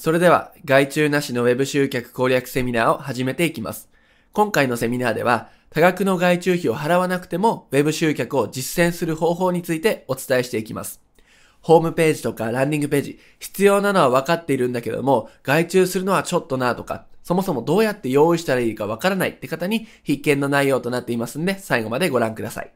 それでは、外注なしのウェブ集客攻略セミナーを始めていきます。今回のセミナーでは、多額の外注費を払わなくても、ウェブ集客を実践する方法についてお伝えしていきます。ホームページとかランディングページ、必要なのは分かっているんだけども、外注するのはちょっとなとか、そもそもどうやって用意したらいいか分からないって方に必見の内容となっていますんで、最後までご覧ください。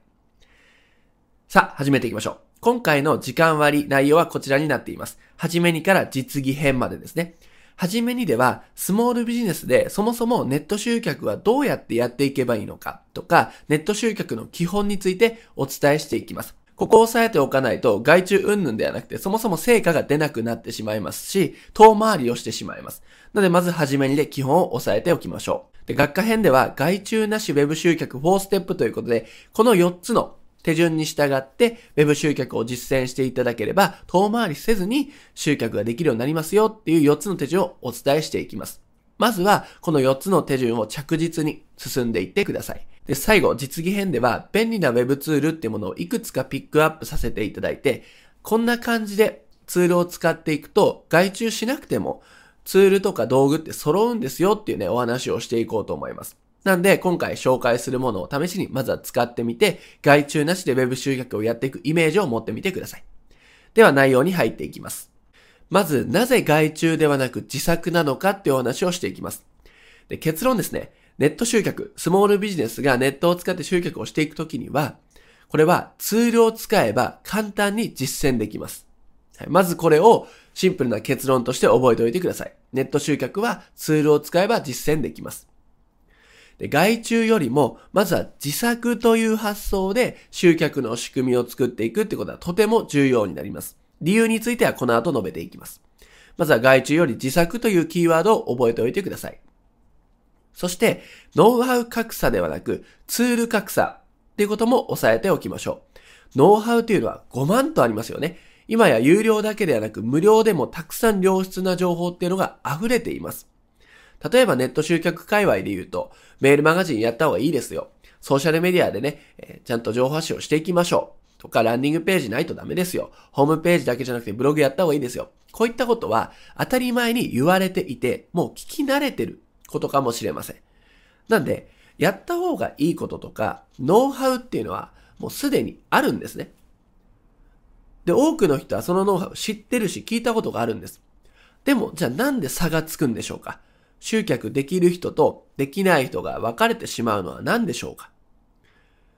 さあ、始めていきましょう。今回の時間割内容はこちらになっています。はじめにから実技編までですね。はじめにでは、スモールビジネスでそもそもネット集客はどうやってやっていけばいいのかとか、ネット集客の基本についてお伝えしていきます。ここを押さえておかないと、外注云々ではなくて、そもそも成果が出なくなってしまいますし、遠回りをしてしまいます。なので、まずはじめにで基本を押さえておきましょう。で、学科編では、外注なしウェブ集客4ステップということで、この4つの手順に従って Web 集客を実践していただければ遠回りせずに集客ができるようになりますよっていう4つの手順をお伝えしていきます。まずはこの4つの手順を着実に進んでいってください。で、最後、実技編では便利な Web ツールっていうものをいくつかピックアップさせていただいて、こんな感じでツールを使っていくと外注しなくてもツールとか道具って揃うんですよっていうね、お話をしていこうと思います。なんで、今回紹介するものを試しにまずは使ってみて、外注なしで Web 集客をやっていくイメージを持ってみてください。では内容に入っていきます。まず、なぜ外注ではなく自作なのかっていうお話をしていきます。で結論ですね。ネット集客、スモールビジネスがネットを使って集客をしていくときには、これはツールを使えば簡単に実践できます。はい、まずこれをシンプルな結論として覚えておいてください。ネット集客はツールを使えば実践できます。で外注よりも、まずは自作という発想で集客の仕組みを作っていくってことはとても重要になります。理由についてはこの後述べていきます。まずは外注より自作というキーワードを覚えておいてください。そして、ノウハウ格差ではなく、ツール格差っていうことも押さえておきましょう。ノウハウというのは5万とありますよね。今や有料だけではなく無料でもたくさん良質な情報っていうのが溢れています。例えばネット集客界隈で言うと、メールマガジンやった方がいいですよ。ソーシャルメディアでね、えー、ちゃんと情報発信をしていきましょう。とか、ランディングページないとダメですよ。ホームページだけじゃなくてブログやった方がいいですよ。こういったことは当たり前に言われていて、もう聞き慣れてることかもしれません。なんで、やった方がいいこととか、ノウハウっていうのはもうすでにあるんですね。で、多くの人はそのノウハウ知ってるし聞いたことがあるんです。でも、じゃあなんで差がつくんでしょうか？集客できる人とできない人が分かれてしまうのは何でしょうか？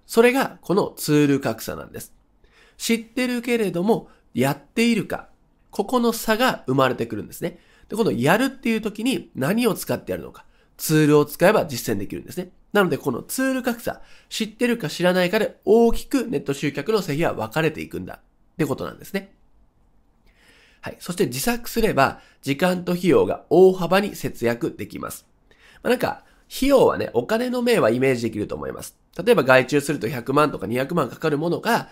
それがこのツール格差なんです。知ってるけれどもやっているか、ここの差が生まれてくるんですね。で、このやるっていう時に何を使ってやるのか。ツールを使えば実践できるんですね。なので、このツール格差、知ってるか知らないかで大きくネット集客の製品は分かれていくんだってことなんですね。はい。そして自作すれば、時間と費用が大幅に節約できます。まあ、なんか、費用はね、お金の面はイメージできると思います。例えば外注すると100万とか200万かかるものが、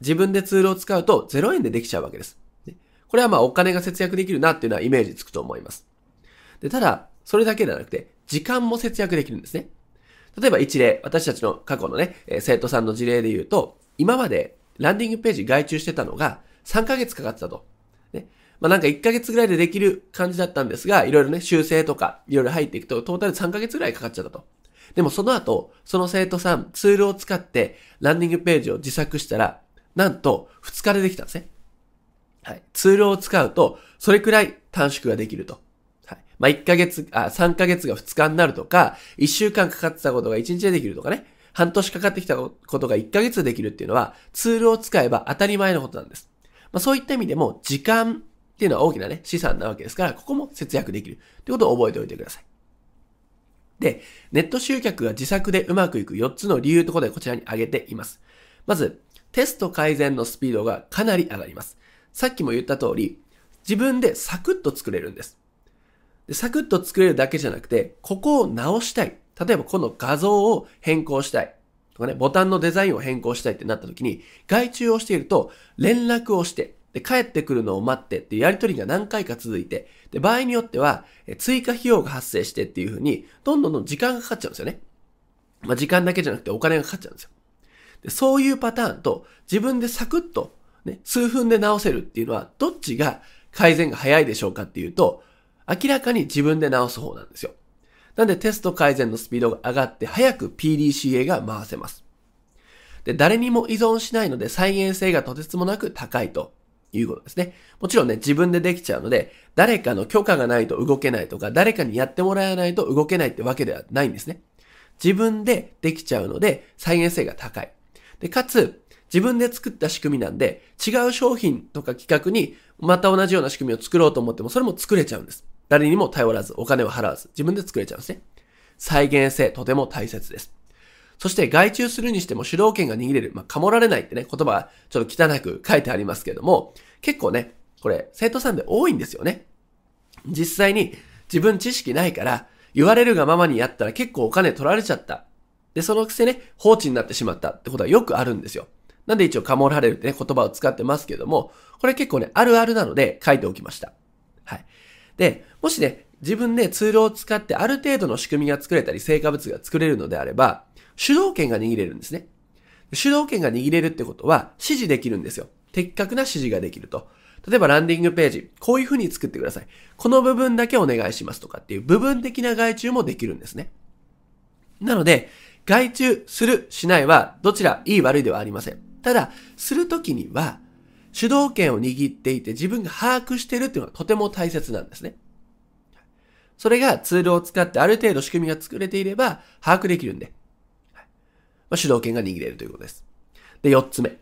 自分でツールを使うと0円でできちゃうわけです。これはまあお金が節約できるなっていうのはイメージつくと思います。で、ただ、それだけではなくて、時間も節約できるんですね。例えば一例、私たちの過去のね、生徒さんの事例で言うと、今までランディングページ外注してたのが3ヶ月かかってたと。ねまあなんか1ヶ月ぐらいでできる感じだったんですが、いろいろね、修正とか、いろいろ入っていくと、トータル3ヶ月ぐらいかかっちゃったと。でもその後、その生徒さん、ツールを使って、ランディングページを自作したら、なんと2日でできたんですね。はい。ツールを使うと、それくらい短縮ができると。はい。まあ、1ヶ月、あ、3ヶ月が2日になるとか、1週間かかってたことが1日でできるとかね。半年かかってきたことが1ヶ月でできるっていうのは、ツールを使えば当たり前のことなんです。まあ、そういった意味でも、時間っていうのは大きなね、資産なわけですから、ここも節約できるってことを覚えておいてください。で、ネット集客が自作でうまくいく4つの理由ということでこちらに挙げています。まず、テスト改善のスピードがかなり上がります。さっきも言った通り、自分でサクッと作れるんです。でサクッと作れるだけじゃなくて、ここを直したい。例えばこの画像を変更したい。とかね、ボタンのデザインを変更したいってなった時に、外注をしていると連絡をして、で、帰ってくるのを待ってっていうやりとりが何回か続いて、で、場合によっては、追加費用が発生してっていう風に、どんどんどん時間がかかっちゃうんですよね。まあ、時間だけじゃなくてお金がかかっちゃうんですよ。で、そういうパターンと、自分でサクッと、ね、数分で直せるっていうのは、どっちが改善が早いでしょうかっていうと、明らかに自分で直す方なんですよ。なんでテスト改善のスピードが上がって早く PDCA が回せます。で、誰にも依存しないので再現性がとてつもなく高いということですね。もちろんね、自分でできちゃうので、誰かの許可がないと動けないとか、誰かにやってもらわないと動けないってわけではないんですね。自分でできちゃうので、再現性が高い。で、かつ、自分で作った仕組みなんで、違う商品とか企画にまた同じような仕組みを作ろうと思っても、それも作れちゃうんです。誰にも頼らず、お金を払わず、自分で作れちゃうんですね。再現性、とても大切です。そして外注するにしても主導権が握れる。まあ、かもられないってね、言葉がちょっと汚く書いてありますけども、結構ね、これ、生徒さんで多いんですよね。実際に自分知識ないから、言われるがままにやったら結構お金取られちゃった。で、そのくせね、放置になってしまったってことはよくあるんですよ。なんで一応かもられるってね、言葉を使ってますけども、これ結構ね、あるあるなので書いておきました。はい。で、もしね、自分でツールを使ってある程度の仕組みが作れたり、成果物が作れるのであれば、主導権が握れるんですね。主導権が握れるってことは指示できるんですよ。的確な指示ができると。例えばランディングページ、こういう風に作ってください。この部分だけお願いしますとかっていう部分的な外注もできるんですね。なので、外注する、しないはどちらいい悪いではありません。ただ、するときには、主導権を握っていて自分が把握しているっていうのはとても大切なんですね。それがツールを使ってある程度仕組みが作れていれば把握できるんで、まあ、主導権が握れるということです。で、四つ目。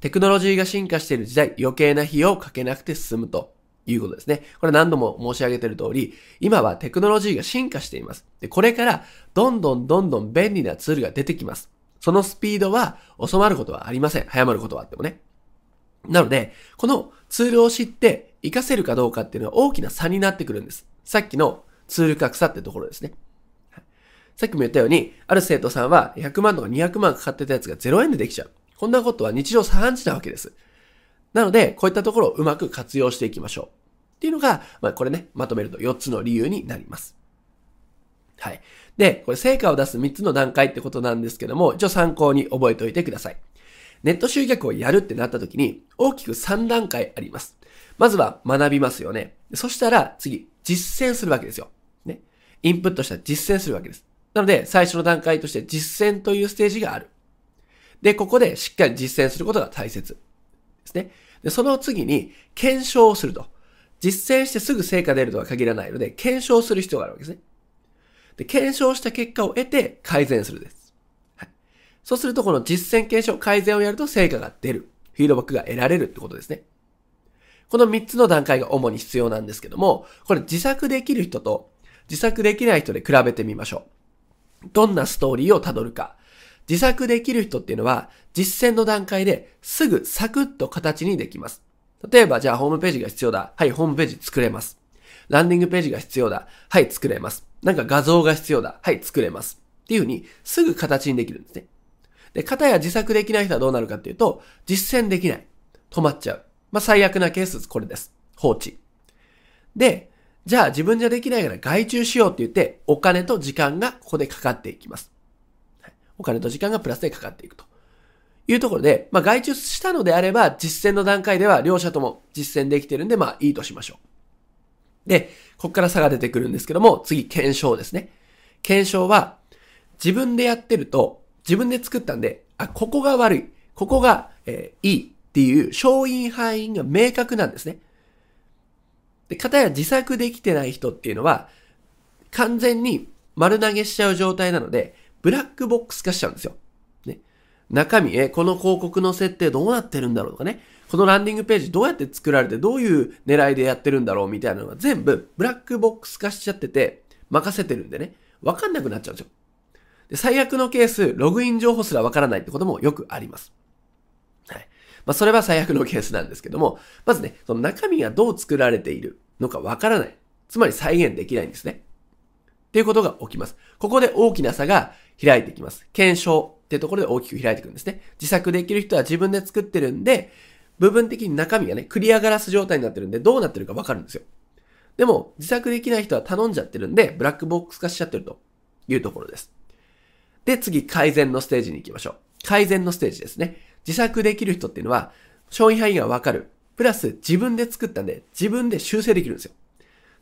テクノロジーが進化している時代、余計な費用をかけなくて済むということですね。これ何度も申し上げている通り、今はテクノロジーが進化しています。で、これからどんどんどんどん便利なツールが出てきます。そのスピードは収まることはありません。早まることはあってもね。なので、このツールを知って活かせるかどうかっていうのは大きな差になってくるんです。さっきのツール格差ってところですね。さっきも言ったように、ある生徒さんは100万とか200万かかってたやつが0円でできちゃう。こんなことは日常茶飯事なわけです。なので、こういったところをうまく活用していきましょう。っていうのが、まあ、これね、まとめると4つの理由になります。はい。で、これ成果を出す3つの段階ってことなんですけども、一応参考に覚えておいてください。ネット集客をやるってなった時に、大きく3段階あります。まずは学びますよね。そしたら次、実践するわけですよ。ね。インプットしたら実践するわけです。なので、最初の段階として実践というステージがある。で、ここでしっかり実践することが大切ですね。で、その次に検証をすると。実践してすぐ成果出るとは限らないので、検証する必要があるわけですね。で、検証した結果を得て改善するです。そうすると、この実践検証改善をやると成果が出る。フィードバックが得られるってことですね。この3つの段階が主に必要なんですけども、これ自作できる人と自作できない人で比べてみましょう。どんなストーリーを辿るか。自作できる人っていうのは、実践の段階ですぐサクッと形にできます。例えば、じゃあホームページが必要だ。はい、ホームページ作れます。ランディングページが必要だ。はい、作れます。なんか画像が必要だ。はい、作れます。っていうふうに、すぐ形にできるんですね。で、型や自作できない人はどうなるかっていうと、実践できない。止まっちゃう。まあ、最悪なケース、これです。放置。で、じゃあ自分じゃできないから外注しようって言って、お金と時間がここでかかっていきます。お金と時間がプラスでかかっていくと。いうところで、まあ、外注したのであれば、実践の段階では両者とも実践できてるんで、まあ、いいとしましょう。で、ここから差が出てくるんですけども、次、検証ですね。検証は、自分でやってると、自分で作ったんで、あ、ここが悪い、ここが、えー、いいっていう勝因敗因が明確なんですね。で、片や自作できてない人っていうのは、完全に丸投げしちゃう状態なので、ブラックボックス化しちゃうんですよ。ね。中身、え、この広告の設定どうなってるんだろうとかね。このランディングページどうやって作られてどういう狙いでやってるんだろうみたいなのが全部ブラックボックス化しちゃってて任せてるんでね。わかんなくなっちゃうんですよ。で、最悪のケース、ログイン情報すらわからないってこともよくあります。はい。まあ、それは最悪のケースなんですけども、まずね、その中身がどう作られているのかわからない。つまり再現できないんですね。っていうことが起きます。ここで大きな差が開いてきます。検証っていうところで大きく開いていくんですね。自作できる人は自分で作ってるんで、部分的に中身がね、クリアガラス状態になってるんで、どうなってるかわかるんですよ。でも、自作できない人は頼んじゃってるんで、ブラックボックス化しちゃってるというところです。で、次、改善のステージに行きましょう。改善のステージですね。自作できる人っていうのは、商品範囲がわかる。プラス、自分で作ったんで、自分で修正できるんですよ。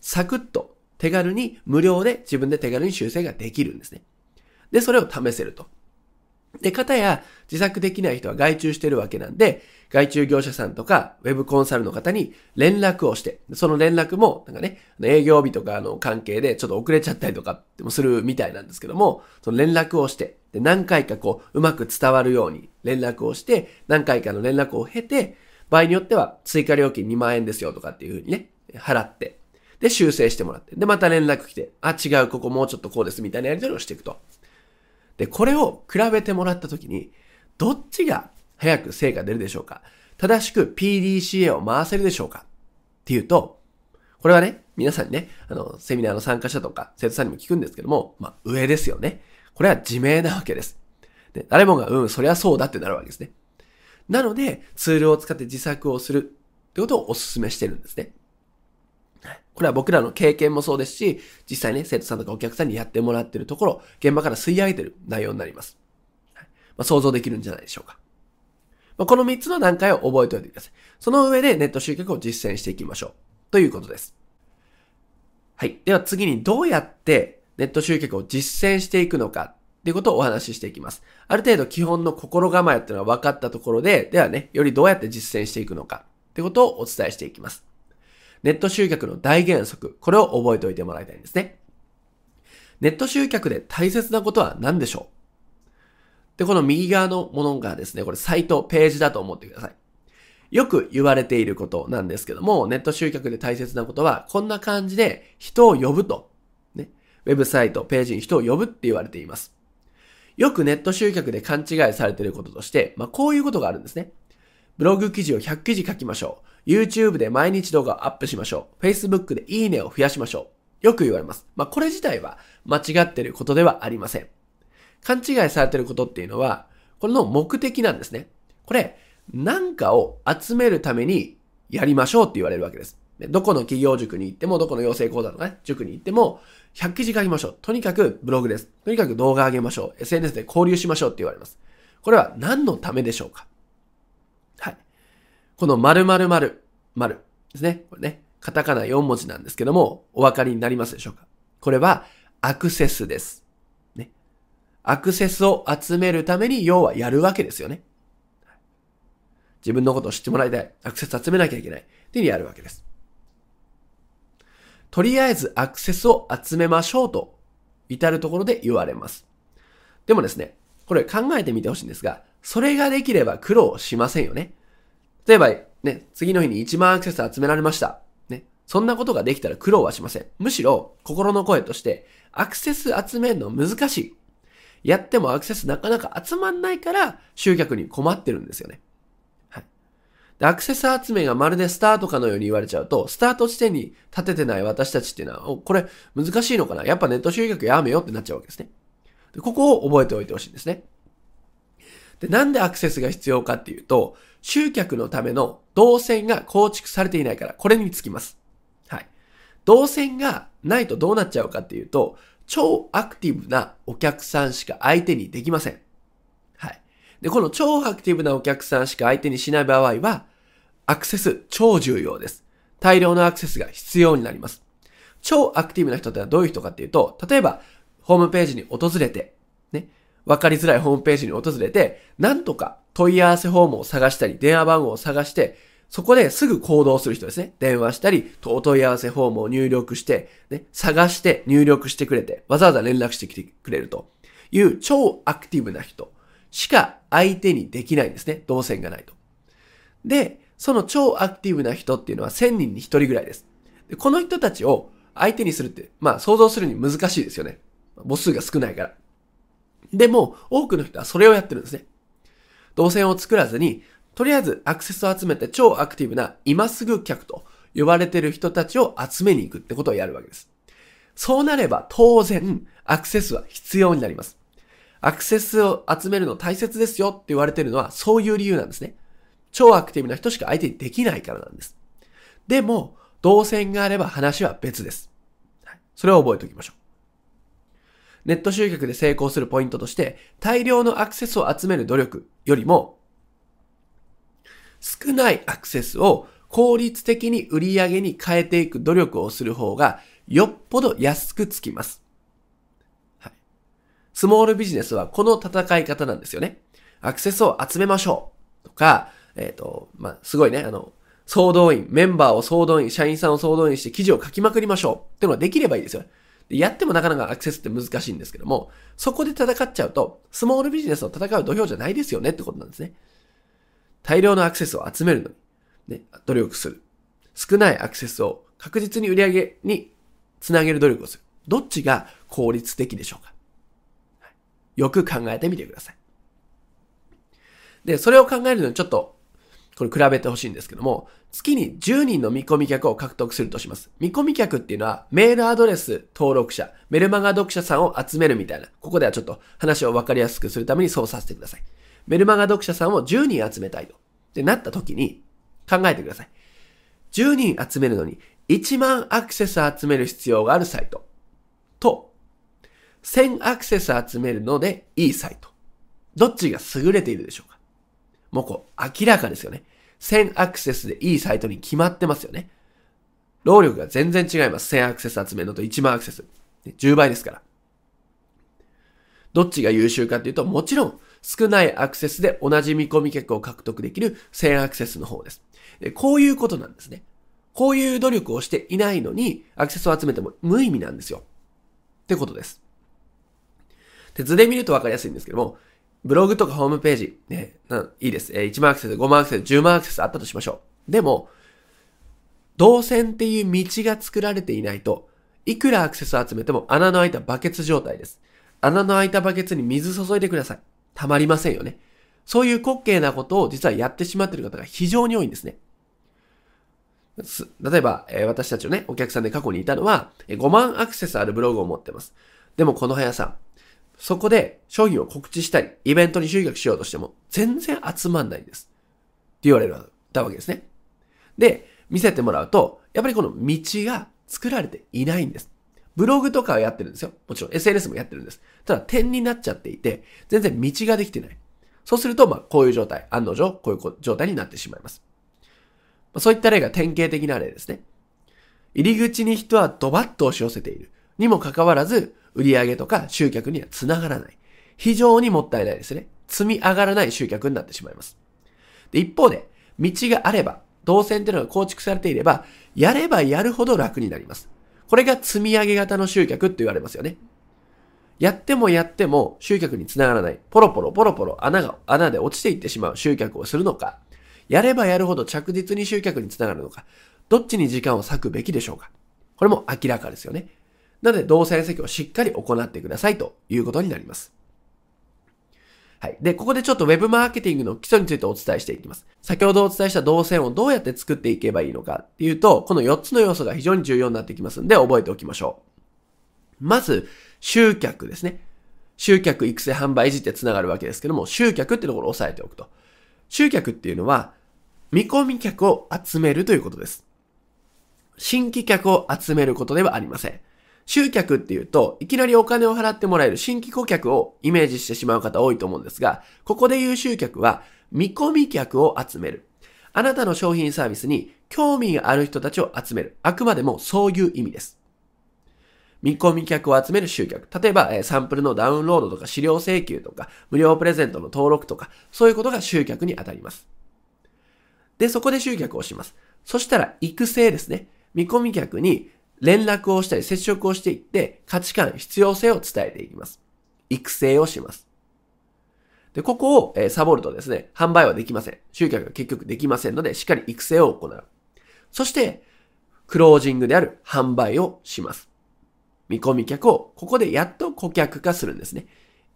サクッと手軽に無料で自分で手軽に修正ができるんですね。で、それを試せると。で、方や自作できない人は外注してるわけなんで、外注業者さんとか、ウェブコンサルの方に連絡をして、その連絡も、なんかね、営業日とかの関係でちょっと遅れちゃったりとかもするみたいなんですけども、その連絡をして、で何回かこう、うまく伝わるように連絡をして、何回かの連絡を経て、場合によっては追加料金2万円ですよとかっていうふうにね、払って、で、修正してもらって、で、また連絡来て、あ、違う、ここもうちょっとこうですみたいなやり取りをしていくと。で、これを比べてもらったときに、どっちが早く成果出るでしょうか？正しく PDCA を回せるでしょうか？っていうと、これはね、皆さんにね、あの、セミナーの参加者とか生徒さんにも聞くんですけども、まあ、上ですよね。これは自明なわけです。で、誰もが、うん、そりゃそうだってなるわけですね。なので、ツールを使って自作をするってことをお勧めしてるんですね。これは僕らの経験もそうですし、実際ね、生徒さんとかお客さんにやってもらってるところ、現場から吸い上げてる内容になります。はいまあ、想像できるんじゃないでしょうか。まあ、この3つの段階を覚えておいてください。その上でネット集客を実践していきましょう。ということです。はい。では次にどうやってネット集客を実践していくのかっていうことをお話ししていきます。ある程度基本の心構えっていうのは分かったところで、ではね、よりどうやって実践していくのかってことをお伝えしていきます。ネット集客の大原則、これを覚えておいてもらいたいんですね。ネット集客で大切なことは何でしょう？で、この右側のものがですね、これサイト、ページだと思ってください。よく言われていることなんですけども、ネット集客で大切なことは、こんな感じで人を呼ぶと。ね。ウェブサイト、ページに人を呼ぶって言われています。よくネット集客で勘違いされていることとして、まあ、こういうことがあるんですね。ブログ記事を100記事書きましょう。YouTube で毎日動画をアップしましょう。Facebook でいいねを増やしましょう。よく言われます。まあ、これ自体は間違ってることではありません。勘違いされてることっていうのは、これの目的なんですね。これ、何かを集めるためにやりましょうって言われるわけです。どこの企業塾に行っても、どこの養成講座のね、塾に行っても、100記事書きましょう。とにかくブログです。とにかく動画上げましょう。SNS で交流しましょうって言われます。これは何のためでしょうか？この〇〇〇〇ですね。これね、カタカナ4文字なんですけども、お分かりになりますでしょうか？これはアクセスです。ね。アクセスを集めるために要はやるわけですよね。自分のことを知ってもらいたい。アクセス集めなきゃいけない。っていうにやるわけです。とりあえずアクセスを集めましょうと至るところで言われます。でもですね、これ考えてみてほしいんですが、それができれば苦労しませんよね。例えば、ね、次の日に1万アクセス集められました。ね。そんなことができたら苦労はしません。むしろ、心の声として、アクセス集めるの難しい。やってもアクセスなかなか集まんないから、集客に困ってるんですよね。はい。で、アクセス集めがまるでスタートかのように言われちゃうと、スタート地点に立ててない私たちっていうのは、これ難しいのかな？やっぱネット集客やめようってなっちゃうわけですね。でここを覚えておいてほしいんですね。で、なんでアクセスが必要かっていうと、集客のための動線が構築されていないから、これにつきます。はい。動線がないとどうなっちゃうかっていうと、超アクティブなお客さんしか相手にできません。はい。で、この超アクティブなお客さんしか相手にしない場合は、アクセス超重要です。大量のアクセスが必要になります。超アクティブな人ってのはどういう人かっていうと、例えば、ホームページに訪れて、ね、わかりづらいホームページに訪れて、なんとか問い合わせフォームを探したり、電話番号を探して、そこですぐ行動する人ですね。電話したり、お問い合わせフォームを入力して、ね、探して入力してくれて、わざわざ連絡してきてくれるという超アクティブな人しか相手にできないんですね。動線がないと。で、その超アクティブな人っていうのは1000人に1人ぐらいです。でこの人たちを相手にするって、まあ想像するに難しいですよね。母数が少ないから。でも、多くの人はそれをやってるんですね。動線を作らずに、とりあえずアクセスを集めて超アクティブな今すぐ客と呼ばれてる人たちを集めに行くってことをやるわけです。そうなれば当然アクセスは必要になります。アクセスを集めるの大切ですよって言われてるのはそういう理由なんですね。超アクティブな人しか相手にできないからなんです。でも、動線があれば話は別です。それを覚えておきましょう。ネット集客で成功するポイントとして、大量のアクセスを集める努力よりも、少ないアクセスを効率的に売り上げに変えていく努力をする方がよっぽど安くつきます。はい。スモールビジネスはこの戦い方なんですよね。アクセスを集めましょうとか、えっ、ー、と、まあ、すごいね、あの、総動員、メンバーを総動員、社員さんを総動員して記事を書きまくりましょうってのができればいいですよ。やってもなかなかアクセスって難しいんですけども、そこで戦っちゃうと、スモールビジネスを戦う土俵じゃないですよねってことなんですね。大量のアクセスを集めるのに、ね、努力する。少ないアクセスを確実に売り上げにつなげる努力をする。どっちが効率的でしょうか、はい、よく考えてみてください。で、それを考えるのにちょっとこれ比べてほしいんですけども、月に10人の見込み客を獲得するとします。見込み客っていうのは、メールアドレス登録者、メルマガ読者さんを集めるみたいな。ここではちょっと話を分かりやすくするためにそうさせてください。メルマガ読者さんを10人集めたいと。ってなった時に、考えてください。10人集めるのに、1万アクセス集める必要があるサイト。と、1000アクセス集めるのでいいサイト。どっちが優れているでしょうかもうこう、明らかですよね。1000アクセスでいいサイトに決まってますよね。労力が全然違います。1000アクセス集めるのと1万アクセス。10倍ですから。どっちが優秀かっていうと、もちろん少ないアクセスで同じ見込み客を獲得できる1000アクセスの方です。でこういうことなんですね。こういう努力をしていないのに、アクセスを集めても無意味なんですよ。ってことです。で図で見るとわかりやすいんですけども、ブログとかホームページ、ね、いいです。えー、1万アクセス、5万アクセス、10万アクセスあったとしましょう。でも、動線っていう道が作られていないと、いくらアクセスを集めても穴の開いたバケツ状態です。穴の開いたバケツに水注いでください。たまりませんよね。そういう滑稽なことを実はやってしまっている方が非常に多いんですね。例えば、えー、私たちのね、お客さんで過去にいたのは、5万アクセスあるブログを持ってます。でもこの速さ、そこで商品を告知したり、イベントに集客しようとしても、全然集まんないんです。って言われたわけですね。で、見せてもらうと、やっぱりこの道が作られていないんです。ブログとかはやってるんですよ。もちろん SNS もやってるんです。ただ点になっちゃっていて、全然道ができてない。そうすると、まあ、こういう状態、案の定、こういう状態になってしまいます。まあ、そういった例が典型的な例ですね。入り口に人はドバッと押し寄せている。にもかかわらず、売り上げとか集客にはつながらない。非常にもったいないですね。積み上がらない集客になってしまいます。で一方で、道があれば、動線っていうのが構築されていれば、やればやるほど楽になります。これが積み上げ型の集客って言われますよね。やってもやっても集客につながらない。ポロポロポロポロ穴が、穴で落ちていってしまう集客をするのか。やればやるほど着実に集客につながるのか。どっちに時間を割くべきでしょうか。これも明らかですよね。なので、動線積をしっかり行ってくださいということになります。はい。で、ここでちょっと Web マーケティングの基礎についてお伝えしていきます。先ほどお伝えした動線をどうやって作っていけばいいのかっていうと、この4つの要素が非常に重要になってきますんで、覚えておきましょう。まず、集客ですね。集客、育成、販売、維持って繋がるわけですけども、集客ってところを押さえておくと。集客っていうのは、見込み客を集めるということです。新規客を集めることではありません。集客っていうと、いきなりお金を払ってもらえる新規顧客をイメージしてしまう方多いと思うんですが、ここで言う集客は、見込み客を集める。あなたの商品サービスに興味がある人たちを集める。あくまでもそういう意味です。見込み客を集める集客。例えば、サンプルのダウンロードとか資料請求とか、無料プレゼントの登録とか、そういうことが集客にあたります。で、そこで集客をします。そしたら、育成ですね。見込み客に連絡をしたり接触をしていって価値観、必要性を伝えていきます。育成をします。で、ここを、え、サボるとですね、販売はできません。集客が結局できませんので、しっかり育成を行う。そして、クロージングである販売をします。見込み客をここでやっと顧客化するんですね。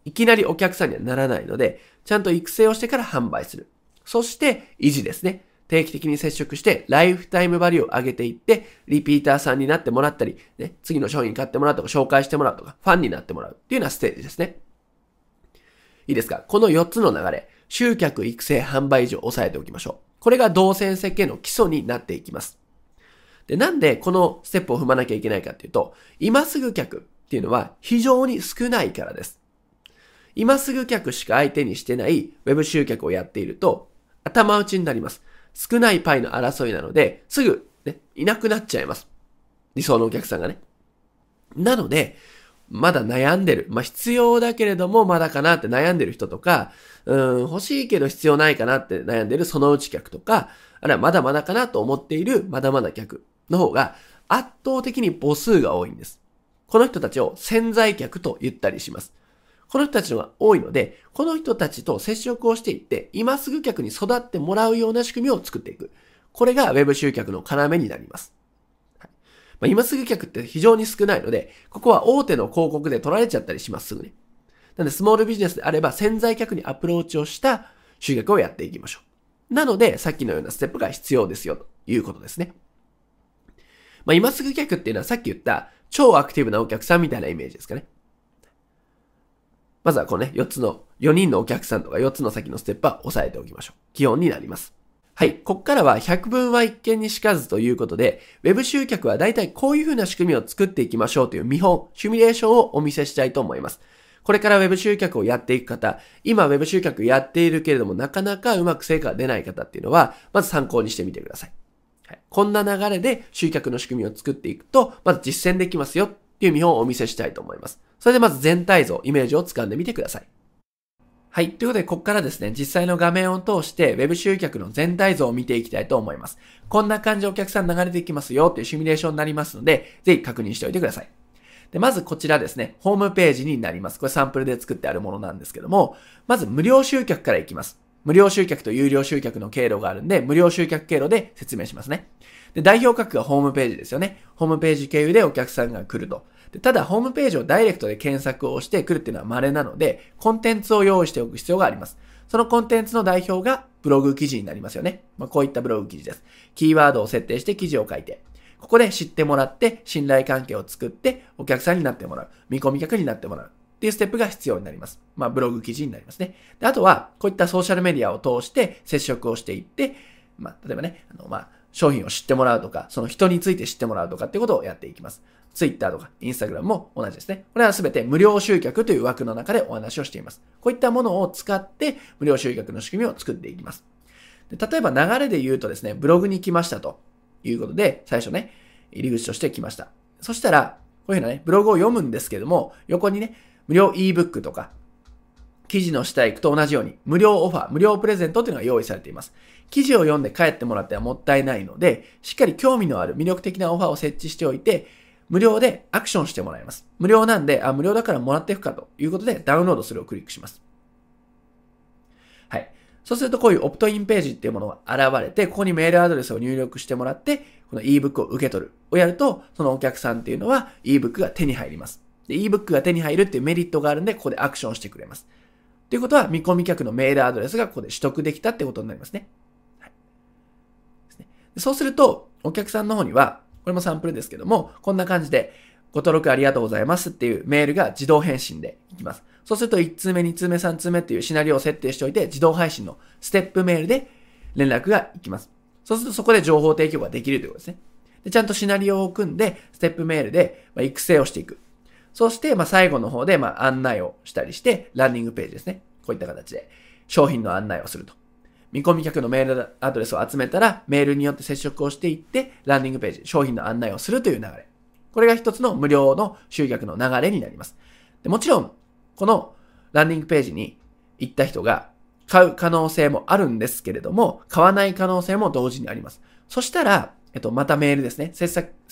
いきなりお客さんにはならないので、ちゃんと育成をしてから販売する。そして維持ですね。定期的に接触して、ライフタイムバリューを上げていって、リピーターさんになってもらったり、ね、次の商品買ってもらうとか、紹介してもらうとか、ファンになってもらうっていうようなステージですね。いいですか？この4つの流れ、集客、育成、販売以上押さえておきましょう。これが動線設計の基礎になっていきます。で、なんでこのステップを踏まなきゃいけないかっていうと、今すぐ客っていうのは非常に少ないからです。今すぐ客しか相手にしてない web 集客をやっていると、頭打ちになります。少ないパイの争いなので、すぐ、ね、いなくなっちゃいます。理想のお客さんがね。なので、まだ悩んでる。まあ、必要だけれども、まだかなって悩んでる人とか、うん、欲しいけど必要ないかなって悩んでるそのうち客とか、あるいはまだまだかなと思っているまだまだ客の方が圧倒的に母数が多いんです。この人たちを潜在客と言ったりします。この人たちのが多いので、この人たちと接触をしていって、今すぐ客に育ってもらうような仕組みを作っていく。これが Web 集客の要になります。まあ、今すぐ客って非常に少ないので、ここは大手の広告で取られちゃったりします、すぐね。なので、スモールビジネスであれば潜在客にアプローチをした集客をやっていきましょう。なので、さっきのようなステップが必要ですよ、ということですね。まあ、今すぐ客っていうのはさっき言った超アクティブなお客さんみたいなイメージですかね。まずはこのね、4つの、4人のお客さんとか4つの先のステップは押さえておきましょう。基本になります。はい。こっからは100分は一見にしかずということで、Web 集客は大体こういう風な仕組みを作っていきましょうという見本、シミュレーションをお見せしたいと思います。これから Web 集客をやっていく方、今 Web 集客やっているけれどもなかなかうまく成果が出ない方っていうのは、まず参考にしてみてください。はい、こんな流れで集客の仕組みを作っていくと、まず実践できますよっていう見本をお見せしたいと思います。それでまず全体像、イメージを掴んでみてください。はい。ということで、ここからですね、実際の画面を通して Web 集客の全体像を見ていきたいと思います。こんな感じでお客さん流れていきますよっていうシミュレーションになりますので、ぜひ確認しておいてください。で、まずこちらですね、ホームページになります。これサンプルで作ってあるものなんですけども、まず無料集客からいきます。無料集客と有料集客の経路があるんで、無料集客経路で説明しますね。で、代表格がホームページですよね。ホームページ経由でお客さんが来ると。でただ、ホームページをダイレクトで検索をしてくるっていうのは稀なので、コンテンツを用意しておく必要があります。そのコンテンツの代表がブログ記事になりますよね。まあ、こういったブログ記事です。キーワードを設定して記事を書いて、ここで知ってもらって、信頼関係を作って、お客さんになってもらう。見込み客になってもらう。っていうステップが必要になります。まあ、ブログ記事になりますね。であとは、こういったソーシャルメディアを通して接触をしていって、まあ、例えばね、あの、まあ、商品を知ってもらうとか、その人について知ってもらうとかってことをやっていきます。Twitter とか Instagram も同じですね。これはすべて無料集客という枠の中でお話をしています。こういったものを使って無料集客の仕組みを作っていきます。で例えば流れで言うとですね、ブログに来ましたということで、最初ね、入り口として来ました。そしたら、こういうふうなね、ブログを読むんですけども、横にね、無料 ebook とか、記事の下へ行くと同じように、無料オファー、無料プレゼントというのが用意されています。記事を読んで帰ってもらってはもったいないので、しっかり興味のある魅力的なオファーを設置しておいて、無料でアクションしてもらいます。無料なんで、あ、無料だからもらっていくかということでダウンロードするをクリックします。はい。そうするとこういうオプトインページっていうものが現れて、ここにメールアドレスを入力してもらって、この ebook を受け取るをやると、そのお客さんっていうのは ebook が手に入ります。で、ebook が手に入るっていうメリットがあるんで、ここでアクションしてくれます。ということは、見込み客のメールアドレスがここで取得できたってことになりますね。そうすると、お客さんの方には、これもサンプルですけども、こんな感じで、ご登録ありがとうございますっていうメールが自動返信でいきます。そうすると1通目、2通目、3通目っていうシナリオを設定しておいて、自動配信のステップメールで連絡がいきます。そうするとそこで情報提供ができるということですね。でちゃんとシナリオを組んで、ステップメールで、育成をしていく。そして、ま最後の方で、ま案内をしたりして、ランニングページですね。こういった形で商品の案内をすると。見込み客のメールアドレスを集めたら、メールによって接触をしていって、ランディングページ、商品の案内をするという流れ。これが一つの無料の集客の流れになります。でもちろん、このランディングページに行った人が買う可能性もあるんですけれども、買わない可能性も同時にあります。そしたら、えっと、またメールですね。せ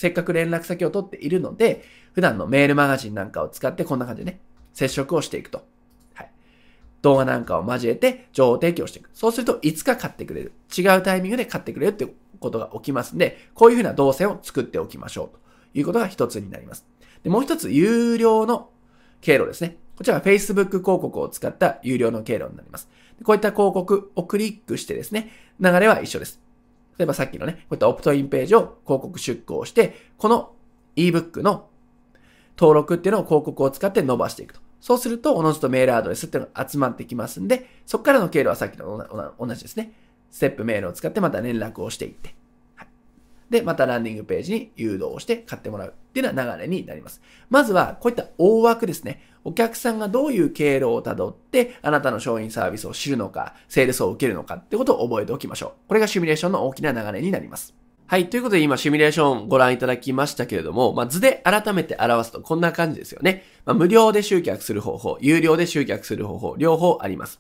っかく連絡先を取っているので、普段のメールマガジンなんかを使ってこんな感じでね、接触をしていくと。動画なんかを交えて情報提供していく。そうするといつか買ってくれる。違うタイミングで買ってくれるってことが起きますんで、こういうふうな動線を作っておきましょうということが一つになります。でもう一つ、有料の経路ですね。こちらは Facebook 広告を使った有料の経路になります。こういった広告をクリックしてですね、流れは一緒です。例えばさっきのね、こういったオプトインページを広告出稿して、この ebook の登録っていうのを広告を使って伸ばしていくと。そうすると、おのずとメールアドレスっていうのが集まってきますんで、そこからの経路はさっきの同じですね。ステップメールを使ってまた連絡をしていって、はい、で、またランディングページに誘導をして買ってもらうっていうっていうような流れになります。まずは、こういった大枠ですね。お客さんがどういう経路をたどって、あなたの商品サービスを知るのか、セールスを受けるのかってことを覚えておきましょう。これがシミュレーションの大きな流れになります。はい。ということで今シミュレーションご覧いただきましたけれども、まあ、図で改めて表すとこんな感じですよね。まあ、無料で集客する方法、有料で集客する方法、両方あります。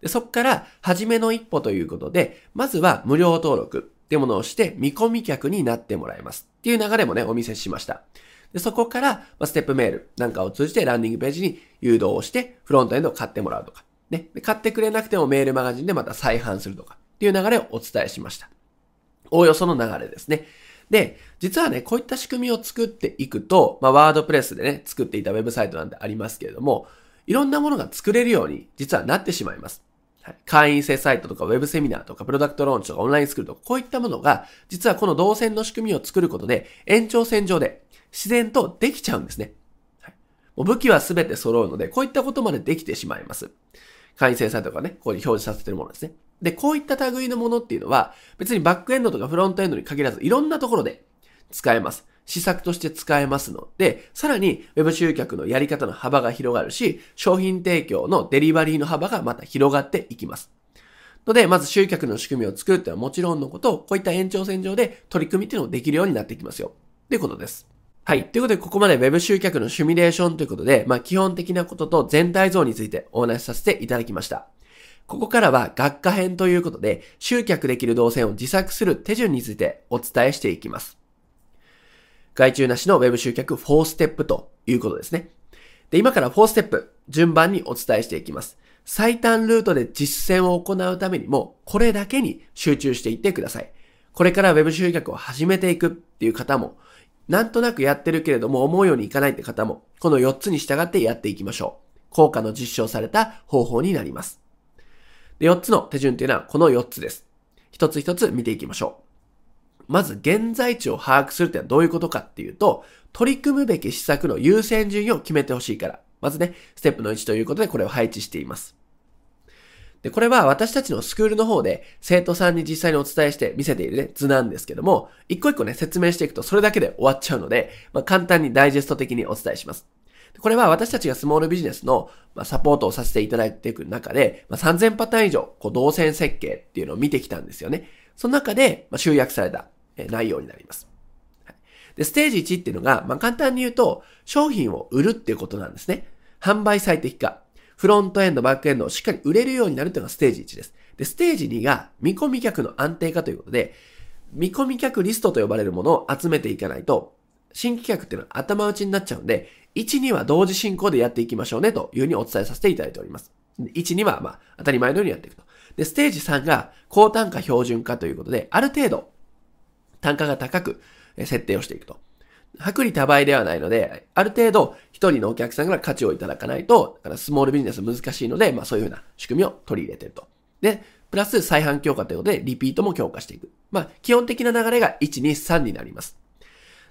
でそこから、初めの一歩ということで、まずは無料登録ってものをして見込み客になってもらいます。っていう流れもね、お見せしました。でそこから、ま、ステップメールなんかを通じてランディングページに誘導をして、フロントエンドを買ってもらうとか。ね。買ってくれなくてもメールマガジンでまた再販するとか。っていう流れをお伝えしました。おおよその流れですね。で、実はね、こういった仕組みを作っていくと、まあ、ワードプレスでね、作っていたウェブサイトなんてありますけれども、いろんなものが作れるように、実はなってしまいます。はい会員制サイトとかウェブセミナーとかプロダクトローンチとかオンラインスクールとかこういったものが実はこの動線の仕組みを作ることで延長線上で自然とできちゃうんですね。はい、もう武器は全て揃うのでこういったことまでできてしまいます。会員制サイトとかね、ここに表示させてるものですね。で、こういった類のものっていうのは別にバックエンドとかフロントエンドに限らずいろんなところで使えます。施策として使えますので、さらに Web 集客のやり方の幅が広がるし、商品提供のデリバリーの幅がまた広がっていきます。ので、まず集客の仕組みを作るっていうのはもちろんのこと、こういった延長線上で取り組みっていうのをできるようになっていきますよ。っていうことです。はい。ということで、ここまで Web 集客のシミュレーションということで、まあ、基本的なことと全体像についてお話しさせていただきました。ここからは学科編ということで、集客できる動線を自作する手順についてお伝えしていきます。外注なしの Web 集客4ステップということですね。で、今から4ステップ、順番にお伝えしていきます。最短ルートで実践を行うためにも、これだけに集中していってください。これから Web 集客を始めていくっていう方も、なんとなくやってるけれども思うようにいかないって方も、この4つに従ってやっていきましょう。効果の実証された方法になります。で、4つの手順というのはこの4つです。一つ一つ見ていきましょう。まず現在地を把握するってのはどういうことかっていうと、取り組むべき施策の優先順位を決めてほしいから。まずね、ステップの1ということでこれを配置しています。で、これは私たちのスクールの方で生徒さんに実際にお伝えして見せているね、図なんですけども、一個一個ね、説明していくとそれだけで終わっちゃうので、まあ、簡単にダイジェスト的にお伝えします。これは私たちがスモールビジネスのサポートをさせていただいていく中で、3000パターン以上、こう、動線設計っていうのを見てきたんですよね。その中で、集約された内容になります。で、ステージ1っていうのが、まあ、簡単に言うと、商品を売るっていうことなんですね。販売最適化。フロントエンド、バックエンドをしっかり売れるようになるというのがステージ1です。で、ステージ2が見込み客の安定化ということで、見込み客リストと呼ばれるものを集めていかないと、新規客っていうのは頭打ちになっちゃうんで、1、2は同時進行でやっていきましょうねというふうにお伝えさせていただいております。1、2はまあ当たり前のようにやっていくと。で、ステージ3が高単価標準化ということで、ある程度単価が高く設定をしていくと。薄利多売ではないので、ある程度一人のお客さんから価値をいただかないと、だからスモールビジネス難しいので、まあそういうふうな仕組みを取り入れてると。で、プラス再販強化ということで、リピートも強化していく。まあ基本的な流れが1、2、3になります。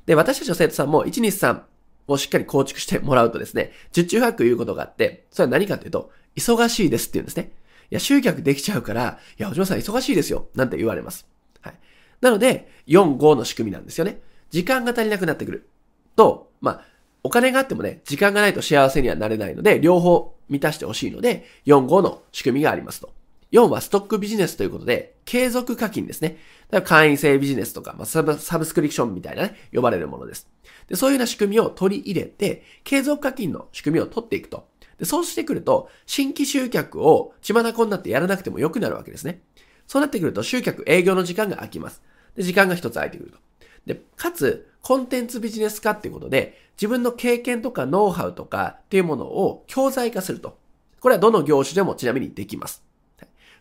で、私たちの生徒さんも1、2、3をしっかり構築してもらうとですね、十中八九言うことがあって、それは何かというと、忙しいですって言うんですね。いや、集客できちゃうから、いや、お嬢さん忙しいですよ。なんて言われます。はい。なので、4、5の仕組みなんですよね。時間が足りなくなってくる。と、まあ、お金があってもね、時間がないと幸せにはなれないので、両方満たしてほしいので、4、5の仕組みがありますと。4はストックビジネスということで、継続課金ですね。だから会員制ビジネスとか、まあ、サブサブスクリプションみたいなね、呼ばれるものです。で、そういうような仕組みを取り入れて、継続課金の仕組みを取っていくと。で、そうしてくると、新規集客を血眼になってやらなくても良くなるわけですね。そうなってくると、集客営業の時間が空きます。で、時間が一つ空いてくると。で、かつ、コンテンツビジネス化っていうことで、自分の経験とかノウハウとかっていうものを教材化すると。これはどの業種でもちなみにできます。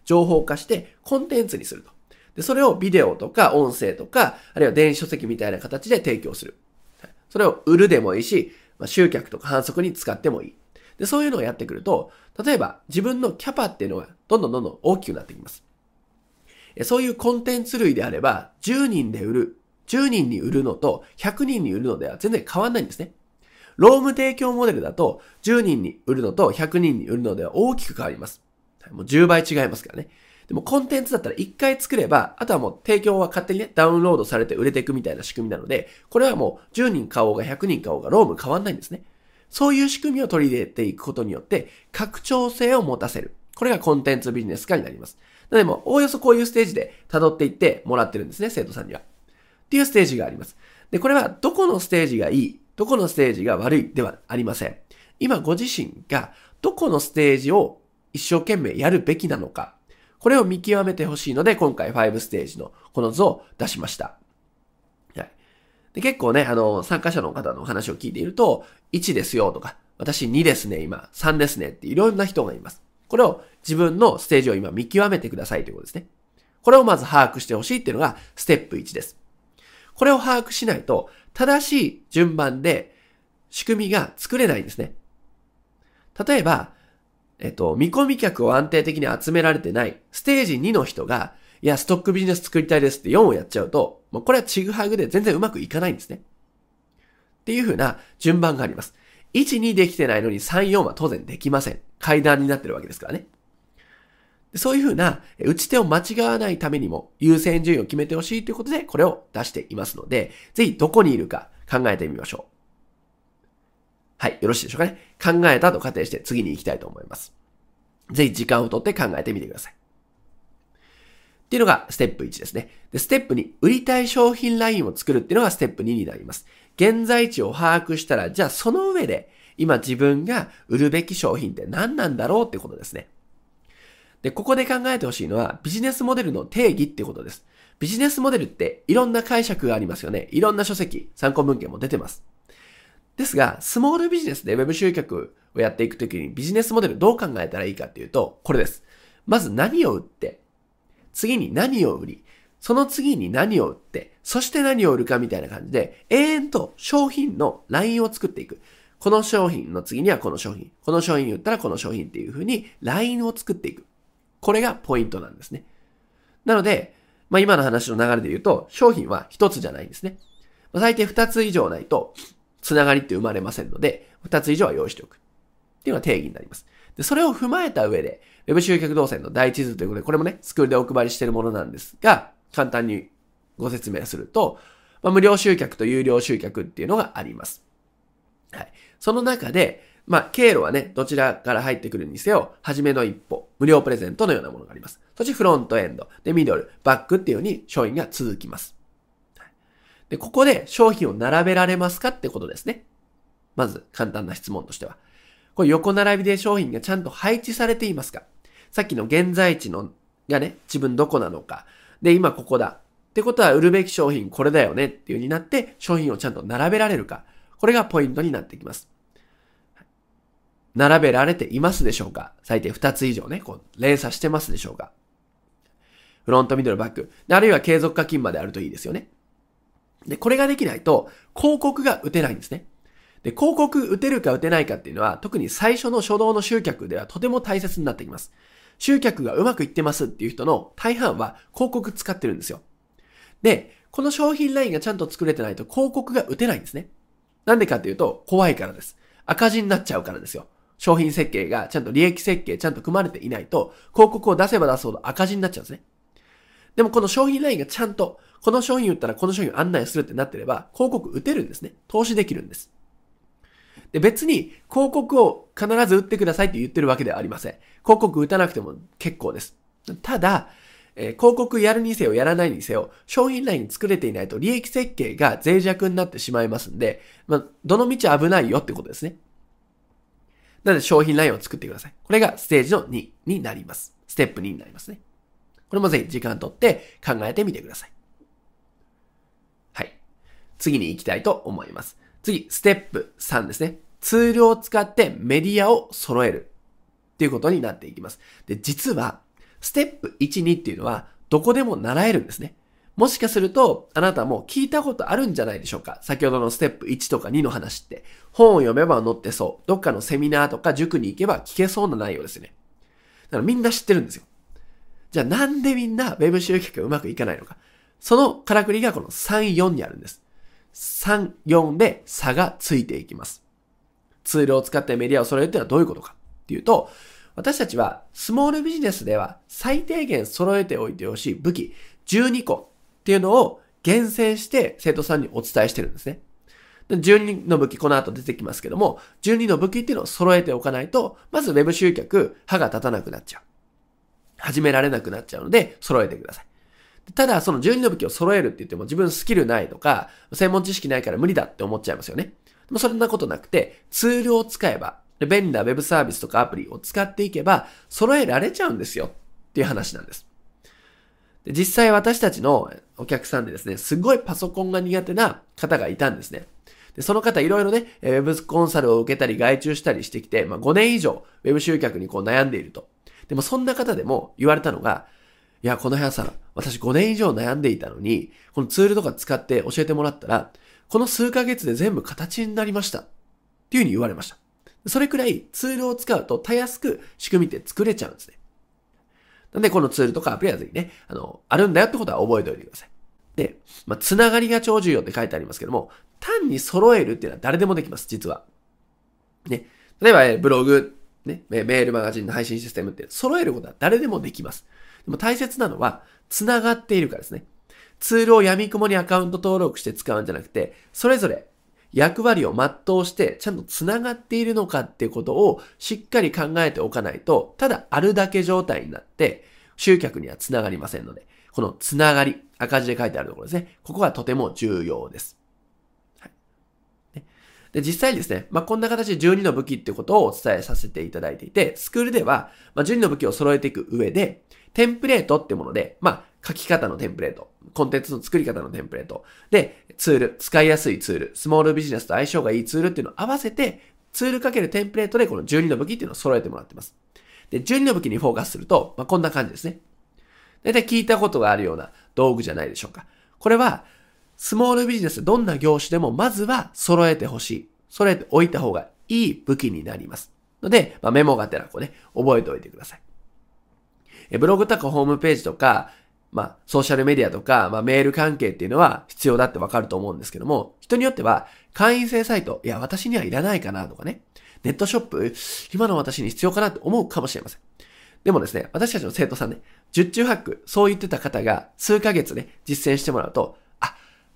情報化してコンテンツにすると。で、それをビデオとか音声とか、あるいは電子書籍みたいな形で提供する。それを売るでもいいし、まあ、集客とか反則に使ってもいい。で、そういうのをやってくると、例えば自分のキャパっていうのがどんどんどんどん大きくなってきます。そういうコンテンツ類であれば、10人で売る、10人に売るのと100人に売るのでは全然変わんないんですね。ローム提供モデルだと、10人に売るのと100人に売るのでは大きく変わります。もう10倍違いますからね。でもコンテンツだったら一回作れば、あとはもう提供は勝手にね、ダウンロードされて売れていくみたいな仕組みなので、これはもう10人買おうが100人買おうがローム変わんないんですね。そういう仕組みを取り入れていくことによって、拡張性を持たせる。これがコンテンツビジネス化になります。なのでも、おおよそこういうステージで辿っていってもらってるんですね、生徒さんには。っていうステージがあります。で、これはどこのステージがいい、どこのステージが悪いではありません。今ご自身がどこのステージを一生懸命やるべきなのか、これを見極めてほしいので、今回5ステージのこの図を出しました。はい。で結構ね、あの、参加者の方の話を聞いていると、1ですよとか、私2ですね、今、3ですねっていろんな人がいます。これを自分のステージを今見極めてくださいということですね。これをまず把握してほしいっていうのがステップ1です。これを把握しないと、正しい順番で仕組みが作れないんですね。例えば、えっと、見込み客を安定的に集められてないステージ2の人が、いや、ストックビジネス作りたいですって4をやっちゃうと、もうこれはちぐはぐで全然うまくいかないんですね。っていう風な順番があります。1、2できてないのに3、4は当然できません。階段になってるわけですからね。そういうふうな打ち手を間違わないためにも優先順位を決めてほしいということでこれを出していますので、ぜひどこにいるか考えてみましょう。はい、よろしいでしょうかね。考えたと仮定して次に行きたいと思います。ぜひ時間をとって考えてみてください。っていうのがステップ1ですね。で、ステップ2、売りたい商品ラインを作るっていうのがステップ2になります。現在地を把握したら、じゃあその上で今自分が売るべき商品って何なんだろうってことですね。で、ここで考えてほしいのはビジネスモデルの定義ってことです。ビジネスモデルっていろんな解釈がありますよね。いろんな書籍、参考文献も出てます。ですが、スモールビジネスで Web 集客をやっていくときにビジネスモデルどう考えたらいいかっていうと、これです。まず何を売って、次に何を売り、その次に何を売って、そして何を売るかみたいな感じで、永遠と商品のラインを作っていく。この商品の次にはこの商品。この商品売ったらこの商品っていう風にラインを作っていく。これがポイントなんですね。なので、まあ今の話の流れで言うと、商品は一つじゃないんですね。まあ、最低二つ以上ないと、つながりって生まれませんので、二つ以上は用意しておく。っていうのが定義になります。で、それを踏まえた上で、Web 集客動線の第一図ということで、これもね、スクールでお配りしているものなんですが、簡単にご説明すると、まあ、無料集客と有料集客っていうのがあります。はい。その中で、まあ、経路はね、どちらから入ってくるにせよ、初めの一歩、無料プレゼントのようなものがあります。そしてフロントエンド、で、ミドル、バックっていうように商品が続きます。で、ここで商品を並べられますかってことですね。まず、簡単な質問としては。これ横並びで商品がちゃんと配置されていますかさっきの現在地のがね、自分どこなのか。で、今ここだ。ってことは売るべき商品これだよねっていう風になって商品をちゃんと並べられるか。これがポイントになってきます。並べられていますでしょうか最低2つ以上ね、こう連鎖してますでしょうかフロント、ミドル、バック。あるいは継続課金まであるといいですよね。で、これができないと広告が打てないんですね。で、広告打てるか打てないかっていうのは、特に最初の初動の集客ではとても大切になってきます。集客がうまくいってますっていう人の大半は広告使ってるんですよ。で、この商品ラインがちゃんと作れてないと広告が打てないんですね。なんでかっていうと、怖いからです。赤字になっちゃうからですよ。商品設計がちゃんと利益設計ちゃんと組まれていないと、広告を出せば出すほど赤字になっちゃうんですね。でもこの商品ラインがちゃんと、この商品売ったらこの商品案内するってなってれば、広告打てるんですね。投資できるんです。で、別に広告を必ず打ってくださいって言ってるわけではありません。広告打たなくても結構です。ただ、えー、広告やるにせよやらないにせよ、商品ライン作れていないと利益設計が脆弱になってしまいますんで、まあ、どの道危ないよってことですね。なので商品ラインを作ってください。これがステージの2になります。ステップ2になりますね。これもぜひ時間とって考えてみてください。はい。次に行きたいと思います。次、ステップ3ですね。ツールを使ってメディアを揃えるっていうことになっていきます。で、実は、ステップ1、2っていうのは、どこでも習えるんですね。もしかすると、あなたも聞いたことあるんじゃないでしょうか。先ほどのステップ1とか2の話って。本を読めば載ってそう。どっかのセミナーとか塾に行けば聞けそうな内容ですね。だからみんな知ってるんですよ。じゃあなんでみんな Web 集客がうまくいかないのか。そのからくりがこの3、4にあるんです。3、4で差がついていきます。ツールを使ってメディアを揃えるっていうのはどういうことかっていうと、私たちはスモールビジネスでは最低限揃えておいてほしい武器12個っていうのを厳選して生徒さんにお伝えしてるんですね。12の武器、この後出てきますけども、12の武器っていうのを揃えておかないと、まず Web 集客、歯が立たなくなっちゃう。始められなくなっちゃうので、揃えてください。ただ、その12の武器を揃えるって言っても自分スキルないとか、専門知識ないから無理だって思っちゃいますよね。でもそんなことなくて、ツールを使えば、便利な Web サービスとかアプリを使っていけば、揃えられちゃうんですよっていう話なんです。で実際私たちのお客さんでですね、すごいパソコンが苦手な方がいたんですね。で、その方いろいろね、ウェブコンサルを受けたり外注したりしてきて、まあ5年以上ウェブ集客にこう悩んでいると。でもそんな方でも言われたのが、いや、この部屋さん、私5年以上悩んでいたのに、このツールとか使って教えてもらったら、この数ヶ月で全部形になりました。っていうふうに言われました。それくらいツールを使うとたやすく仕組みって作れちゃうんですね。なんでこのツールとかアプリはぜひね、あの、あるんだよってことは覚えておいてください。で、まあ、つながりが超重要って書いてありますけども、単に揃えるっていうのは誰でもできます、実は。ね。例えば、ブログ、ね、メールマガジンの配信システムって揃えることは誰でもできます。でも大切なのは、つながっているからですね。ツールを闇雲にアカウント登録して使うんじゃなくて、それぞれ役割を全うしてちゃんとつながっているのかっていうことをしっかり考えておかないと、ただあるだけ状態になって集客にはつながりませんので、このつながり、赤字で書いてあるところですね。ここがとても重要です。で実際にですね、まあ、こんな形で12の武器ってことをお伝えさせていただいていて、スクールでは、まあ、12の武器を揃えていく上で、テンプレートってもので、まあ、書き方のテンプレート、コンテンツの作り方のテンプレート、で、ツール、使いやすいツール、スモールビジネスと相性がいいツールっていうのを合わせて、ツールかけるテンプレートでこの12の武器っていうのを揃えてもらってます。で、12の武器にフォーカスすると、まあ、こんな感じですね。大体聞いたことがあるような道具じゃないでしょうか。これは、スモールビジネス、どんな業種でもまずは揃えてほしい。揃えておいた方がいい武器になります。ので、まあ、メモがてらこうね、覚えておいてください。えブログとかホームページとか、まあ、ソーシャルメディアとか、まあ、メール関係っていうのは必要だってわかると思うんですけども、人によっては、会員制サイト、いや、私にはいらないかなとかね、ネットショップ、今の私に必要かなって思うかもしれません。でもですね、私たちの生徒さんね、十中八九、そう言ってた方が数ヶ月ね、実践してもらうと、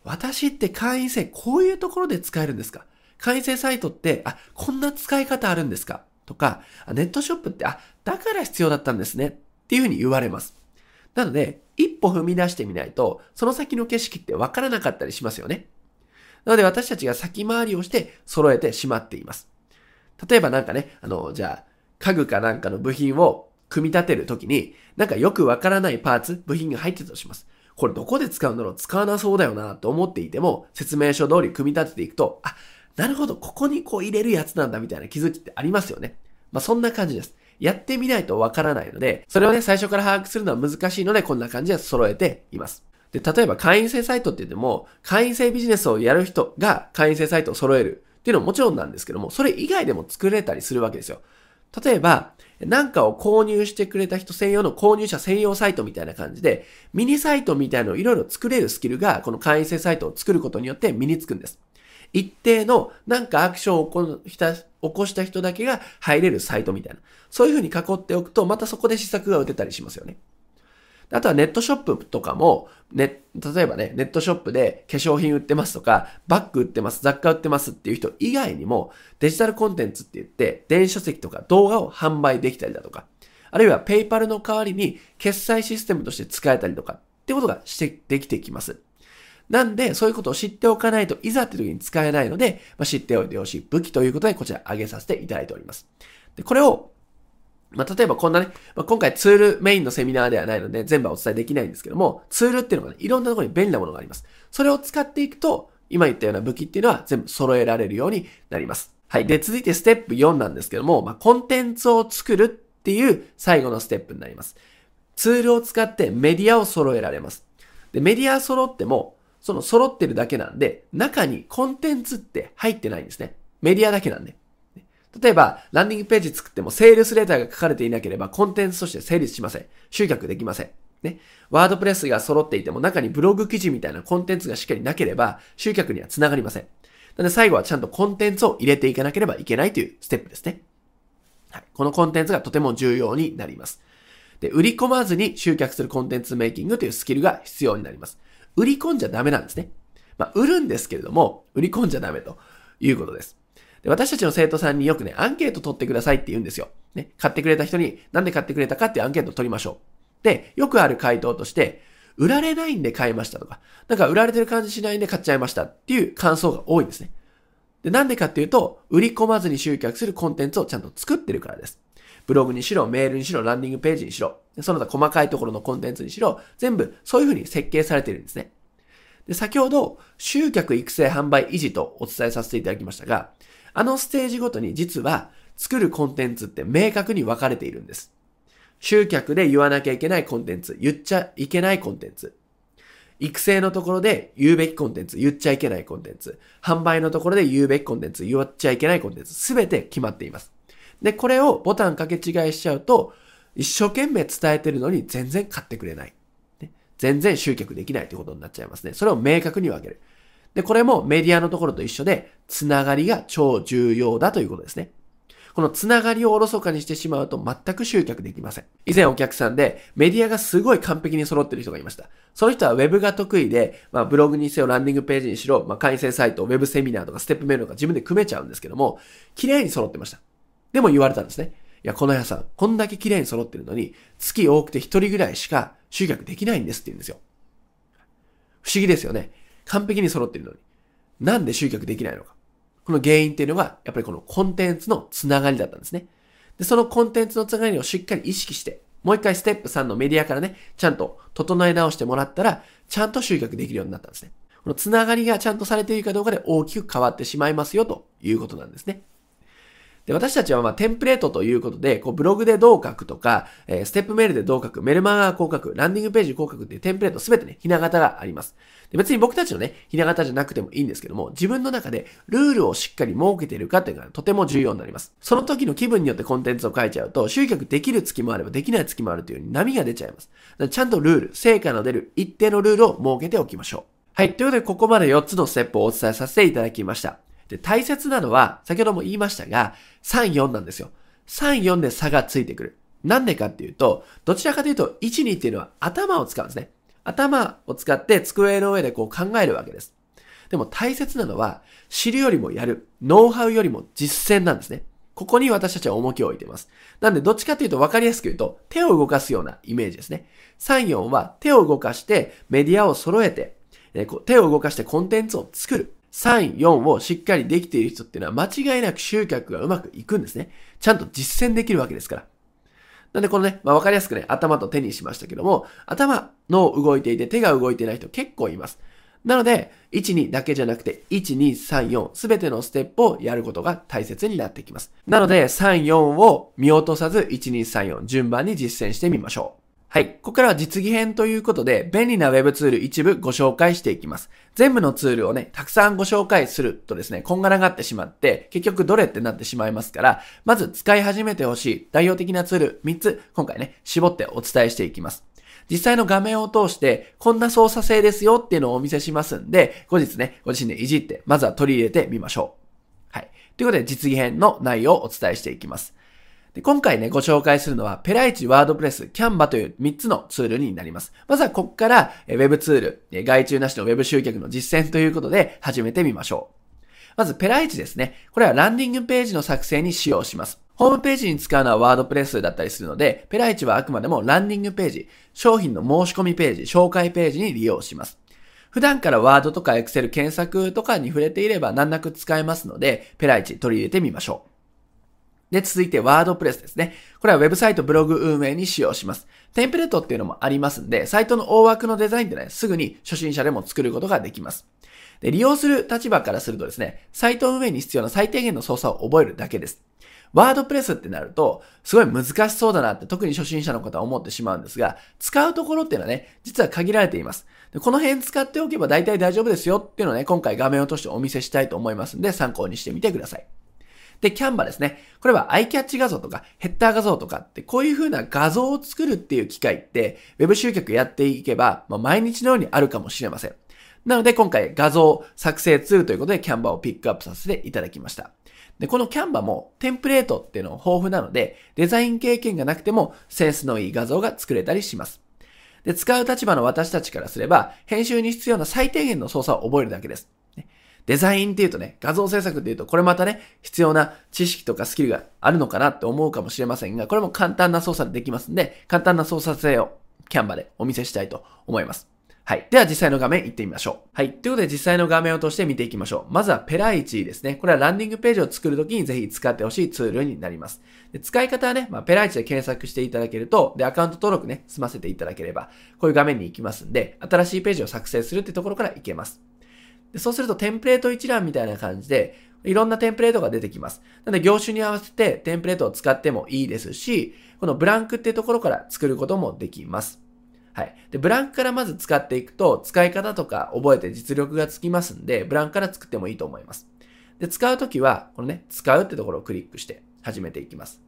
私って会員制こういうところで使えるんですか？会員制サイトって、あ、こんな使い方あるんですか？とか、ネットショップって、あ、だから必要だったんですね。っていうふうに言われます。なので、一歩踏み出してみないと、その先の景色ってわからなかったりしますよね。なので私たちが先回りをして揃えてしまっています。例えばなんかね、あの、じゃあ、家具かなんかの部品を組み立てるときに、なんかよくわからないパーツ、部品が入ってたとします。これどこで使うんだろう使わなそうだよなと思っていても、説明書通り組み立てていくと、あ、なるほど、ここにこう入れるやつなんだみたいな気づきってありますよね。まあそんな感じです。やってみないとわからないので、それをね、最初から把握するのは難しいので、こんな感じで揃えています。で、例えば会員制サイトって言っても、会員制ビジネスをやる人が会員制サイトを揃えるっていうのももちろんなんですけども、それ以外でも作れたりするわけですよ。例えば、なんかを購入してくれた人専用の購入者専用サイトみたいな感じで、ミニサイトみたいのをいろいろ作れるスキルが、この会員制サイトを作ることによって身につくんです。一定のなんかアクションを起こした起こした人だけが入れるサイトみたいな。そういうふうに囲っておくと、またそこで施策が打てたりしますよね。あとはネットショップとかも、ね、例えばね、ネットショップで化粧品売ってますとか、バッグ売ってます、雑貨売ってますっていう人以外にも、デジタルコンテンツって言って、電子書籍とか動画を販売できたりだとか、あるいはペイパルの代わりに決済システムとして使えたりとかってことがしてできてきます。なんで、そういうことを知っておかないといざって時に使えないので、まあ、知っておいてほしい武器ということで、こちら挙げさせていただいております。で、これを、まあ、例えばこんなね、まあ、今回ツールメインのセミナーではないので、全部はお伝えできないんですけども、ツールっていうのがね、いろんなところに便利なものがあります。それを使っていくと、今言ったような武器っていうのは全部揃えられるようになります。はい。で、続いてステップ4なんですけども、まあ、コンテンツを作るっていう最後のステップになります。ツールを使ってメディアを揃えられます。で、メディア揃っても、その揃ってるだけなんで、中にコンテンツって入ってないんですね。メディアだけなんで。例えば、ランディングページ作ってもセールスレターが書かれていなければコンテンツとして成立しません。集客できません。ね。ワードプレスが揃っていても中にブログ記事みたいなコンテンツがしっかりなければ集客には繋がりません。なので最後はちゃんとコンテンツを入れていかなければいけないというステップですね。はい。このコンテンツがとても重要になります。で、売り込まずに集客するコンテンツメイキングというスキルが必要になります。売り込んじゃダメなんですね。まあ、売るんですけれども、売り込んじゃダメということです。で私たちの生徒さんによくね、アンケート取ってくださいって言うんですよ。ね、買ってくれた人になんで買ってくれたかっていうアンケート取りましょう。で、よくある回答として、売られないんで買いましたとか、なんか売られてる感じしないんで買っちゃいましたっていう感想が多いんですね。で、なんでかっていうと、売り込まずに集客するコンテンツをちゃんと作ってるからです。ブログにしろ、メールにしろ、ランディングページにしろ、その他細かいところのコンテンツにしろ、全部そういうふうに設計されてるんですね。で、先ほど、集客育成販売維持とお伝えさせていただきましたが、あのステージごとに実は作るコンテンツって明確に分かれているんです。集客で言わなきゃいけないコンテンツ、言っちゃいけないコンテンツ。育成のところで言うべきコンテンツ、言っちゃいけないコンテンツ。販売のところで言うべきコンテンツ、言っちゃいけないコンテンツ。すべて決まっています。で、これをボタン掛け違いしちゃうと、一生懸命伝えてるのに全然買ってくれない。全然集客できないということになっちゃいますね。それを明確に分ける。で、これもメディアのところと一緒で、つながりが超重要だということですね。このつながりをおろそかにしてしまうと全く集客できません。以前お客さんでメディアがすごい完璧に揃ってる人がいました。その人は Web が得意で、まあ、ブログにせよランディングページにしろ、まあ、会員制サイト、Web セミナーとかステップメールとか自分で組めちゃうんですけども、綺麗に揃ってました。でも言われたんですね。いや、この屋さん、こんだけ綺麗に揃ってるのに、月多くて一人ぐらいしか集客できないんですって言うんですよ。不思議ですよね。完璧に揃ってるのに。なんで集客できないのか。この原因っていうのが、やっぱりこのコンテンツのつながりだったんですね。で、そのコンテンツのつながりをしっかり意識して、もう一回ステップ3のメディアからね、ちゃんと整え直してもらったら、ちゃんと集客できるようになったんですね。このつながりがちゃんとされているかどうかで大きく変わってしまいますよということなんですね。で、私たちはまあテンプレートということで、こうブログでどう書くとか、えー、ステップメールでどう書く、メルマガこう書く、ランディングページこう書くっていうテンプレートすべてね、ひな形があります。で別に僕たちのね、ひな形じゃなくてもいいんですけども、自分の中でルールをしっかり設けているかっていうのがとても重要になります。その時の気分によってコンテンツを書いちゃうと、集客できる月もあればできない月もあるというように波が出ちゃいます。ちゃんとルール、成果の出る一定のルールを設けておきましょう。はい。ということで、ここまで4つのステップをお伝えさせていただきました。で、大切なのは、先ほども言いましたが、3、4なんですよ。3、4で差がついてくる。なんでかっていうと、どちらかというと、1、2っていうのは頭を使うんですね。頭を使って机の上でこう考えるわけです。でも大切なのは、知るよりもやる。ノウハウよりも実践なんですね。ここに私たちは重きを置いています。なんで、どっちかというと分かりやすく言うと、手を動かすようなイメージですね。3、4は手を動かしてメディアを揃えて、手を動かしてコンテンツを作る。3、4をしっかりできている人っていうのは間違いなく集客がうまくいくんですね。ちゃんと実践できるわけですから。なんでこのね、まあ、わかりやすくね、頭と手にしましたけども、頭の動いていて手が動いてない人結構います。なので、1、2だけじゃなくて、1、2、3、4、すべてのステップをやることが大切になってきます。なので、3、4を見落とさず、1、2、3、4、順番に実践してみましょう。はい。ここからは実技編ということで、便利な Web ツール一部ご紹介していきます。全部のツールをね、たくさんご紹介するとですね、こんがらがってしまって、結局どれってなってしまいますから、まず使い始めてほしい代表的なツール3つ、今回ね、絞ってお伝えしていきます。実際の画面を通して、こんな操作性ですよっていうのをお見せしますんで、後日ね、ご自身でいじって、まずは取り入れてみましょう。はい。ということで、実技編の内容をお伝えしていきます。で今回ね、ご紹介するのは、ペライチ、ワードプレス、キャンバという3つのツールになります。まずはここから、Web ツール、外注なしの Web 集客の実践ということで始めてみましょう。まず、ペライチですね。これはランディングページの作成に使用します。ホームページに使うのはワードプレスだったりするので、ペライチはあくまでもランディングページ、商品の申し込みページ、紹介ページに利用します。普段からワードとかエクセル検索とかに触れていれば難なく使えますので、ペライチ取り入れてみましょう。で、続いてワードプレスですね。これはウェブサイトブログ運営に使用します。テンプレートっていうのもありますんで、サイトの大枠のデザインってね、すぐに初心者でも作ることができます。で、利用する立場からするとですね、サイト運営に必要な最低限の操作を覚えるだけです。ワードプレスってなると、すごい難しそうだなって特に初心者の方は思ってしまうんですが、使うところっていうのはね、実は限られています。でこの辺使っておけば大体大丈夫ですよっていうのをね、今回画面を通してお見せしたいと思いますんで、参考にしてみてください。で、キャンバですね。これはアイキャッチ画像とかヘッダー画像とかってこういう風な画像を作るっていう機会って Web 集客やっていけば、まあ、毎日のようにあるかもしれません。なので今回画像作成ツールということでキャンバをピックアップさせていただきました。で、このキャンバもテンプレートっていうの豊富なので、デザイン経験がなくてもセンスのいい画像が作れたりします。で、使う立場の私たちからすれば、編集に必要な最低限の操作を覚えるだけです。デザインっていうとね、画像制作っていうと、これまたね、必要な知識とかスキルがあるのかなって思うかもしれませんが、これも簡単な操作でできますんで、簡単な操作性をキャンバでお見せしたいと思います。はい。では実際の画面行ってみましょう。はい。ということで実際の画面を通して見ていきましょう。まずはペライチですね。これはランディングページを作るときにぜひ使ってほしいツールになります。で使い方はね、まあ、ペライチで検索していただけると、で、アカウント登録ね、済ませていただければ、こういう画面に行きますんで、新しいページを作成するってところから行けます。でそうするとテンプレート一覧みたいな感じで、いろんなテンプレートが出てきます。なので業種に合わせてテンプレートを使ってもいいですし、このブランクっていうところから作ることもできます。はい。で、ブランクからまず使っていくと、使い方とか覚えて実力がつきますんで、ブランクから作ってもいいと思います。で、使うときは、このね、使うってところをクリックして始めていきます。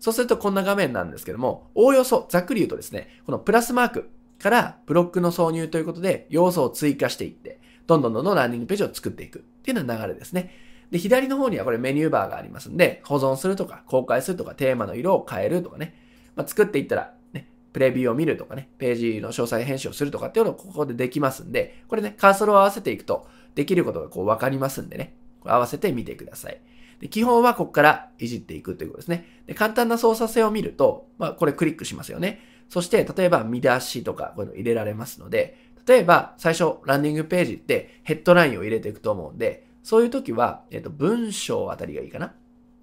そうするとこんな画面なんですけども、おおよそ、ざっくり言うとですね、このプラスマークからブロックの挿入ということで、要素を追加していって、どんどんどんどんランディングページを作っていくっていうような流れですね。で、左の方にはこれメニューバーがありますんで、保存するとか、公開するとか、テーマの色を変えるとかね。まあ、作っていったら、ね、プレビューを見るとかね、ページの詳細編集をするとかっていうのをここでできますんで、これね、カーソルを合わせていくと、できることがこう分かりますんでね、合わせてみてください。で基本はここからいじっていくということですね。で簡単な操作性を見ると、まあ、これクリックしますよね。そして、例えば見出しとかこういうの入れられますので、例えば、最初、ランディングページってヘッドラインを入れていくと思うんで、そういう時は、えっ、と、文章あたりがいいかな。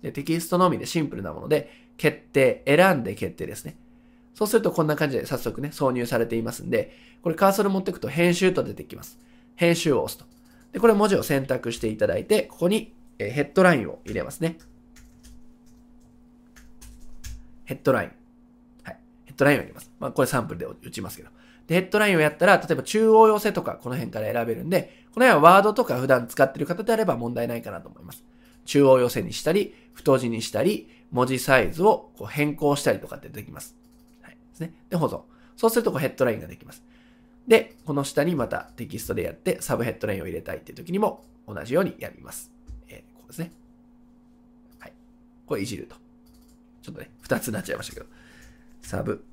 で、テキストのみでシンプルなもので、決定、選んで決定ですね。そうするとこんな感じで早速ね、挿入されていますんで、これカーソル持っていくと編集と出てきます。編集を押すと。で、これ文字を選択していただいて、ここにヘッドラインを入れますね。ヘッドライン。はい。ヘッドラインを入れます。まあ、これサンプルで打ちますけど。で、ヘッドラインをやったら、例えば中央寄せとかこの辺から選べるんで、この辺はワードとか普段使ってる方であれば問題ないかなと思います。中央寄せにしたり、太字にしたり、文字サイズをこう変更したりとかってできます。はい。ですね。で、保存。そうするとこうヘッドラインができます。で、この下にまたテキストでやってサブヘッドラインを入れたいっていう時にも同じようにやります。えー、こうですね。はい。これいじると。ちょっとね、二つになっちゃいましたけど。サブ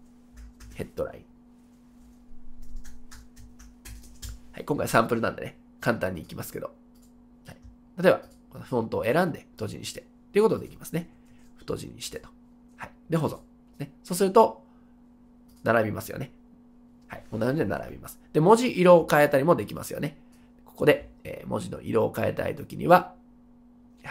ヘッドライン。はい、今回サンプルなんでね、簡単にいきますけど。はい、例えば、このフォントを選んで太字にして、っていうことができますね。太字にしてと。はい。で、保存。ね。そうすると、並びますよね。はい。こんな感じで並びます。で、文字色を変えたりもできますよね。ここで、えー、文字の色を変えたいときには、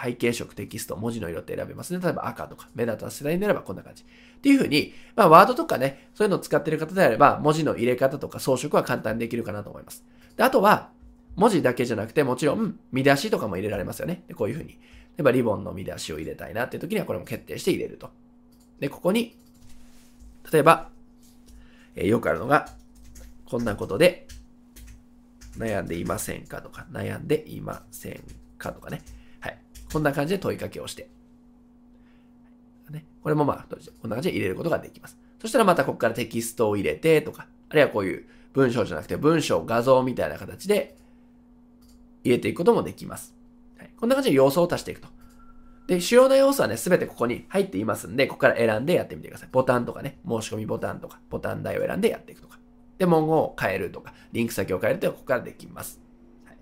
背景色、テキスト、文字の色って選べますね。例えば赤とか、目立たせたいならばこんな感じ。っていうふうに、まあ、ワードとかね、そういうのを使ってる方であれば、文字の入れ方とか装飾は簡単にできるかなと思います。であとは、文字だけじゃなくて、もちろん、見出しとかも入れられますよね。でこういうふうに。例えば、リボンの見出しを入れたいなっていう時には、これも決定して入れると。で、ここに、例えば、えー、よくあるのが、こんなことで、悩んでいませんかとか、悩んでいませんかとかね。こんな感じで問いかけをして。ね、これもまあ、こんな感じで入れることができます。そしたらまたここからテキストを入れてとか、あるいはこういう文章じゃなくて文章、画像みたいな形で入れていくこともできます。はい、こんな感じで要素を足していくと。で、主要な要素はね、すべてここに入っていますんで、ここから選んでやってみてください。ボタンとかね、申し込みボタンとか、ボタン台を選んでやっていくとか。で、文言を変えるとか、リンク先を変えるというのはここからできます。はい、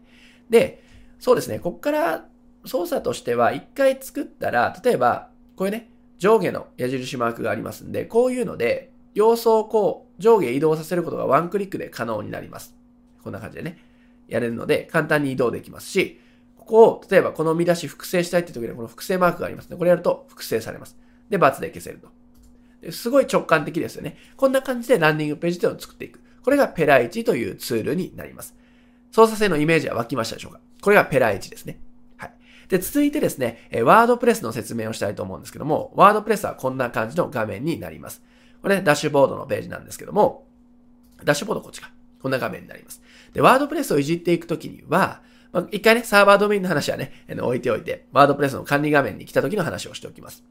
で、そうですね、ここから操作としては、一回作ったら、例えば、こういうね、上下の矢印マークがありますんで、こういうので、要素をこう、上下移動させることがワンクリックで可能になります。こんな感じでね、やれるので、簡単に移動できますし、ここを、例えばこの見出し複製したいって時にはこの複製マークがありますね。これやると複製されます。で、×で消せると。すごい直感的ですよね。こんな感じでランディングページというのを作っていく。これがペライチというツールになります。操作性のイメージは湧きましたでしょうか？これがペライチですね。で、続いてですね、ワードプレスの説明をしたいと思うんですけども、ワードプレスはこんな感じの画面になります。これ、ね、ダッシュボードのページなんですけども、ダッシュボードこっちか。こんな画面になります。で、ワードプレスをいじっていくときには、まあ、一回ね、サーバードメインの話はね、置いておいて、ワードプレスの管理画面に来た時の話をしておきます。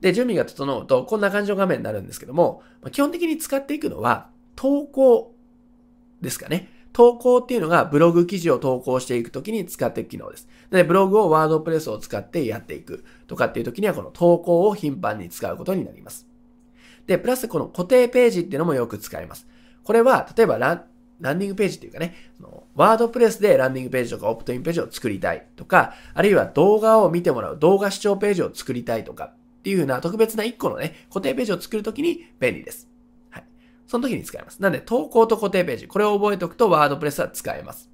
で、準備が整うと、こんな感じの画面になるんですけども、まあ、基本的に使っていくのは、投稿ですかね。投稿っていうのがブログ記事を投稿していくときに使っていく機能です。で、ブログをワードプレスを使ってやっていくとかっていうときにはこの投稿を頻繁に使うことになります。で、プラスこの固定ページっていうのもよく使います。これは、例えばラン、ランディングページっていうかね、ワードプレスでランディングページとかオプトインページを作りたいとか、あるいは動画を見てもらう動画視聴ページを作りたいとかっていうふうな特別な1個のね、固定ページを作るときに便利です。その時に使えます。なんで、投稿と固定ページ、これを覚えておくとワードプレスは使えます。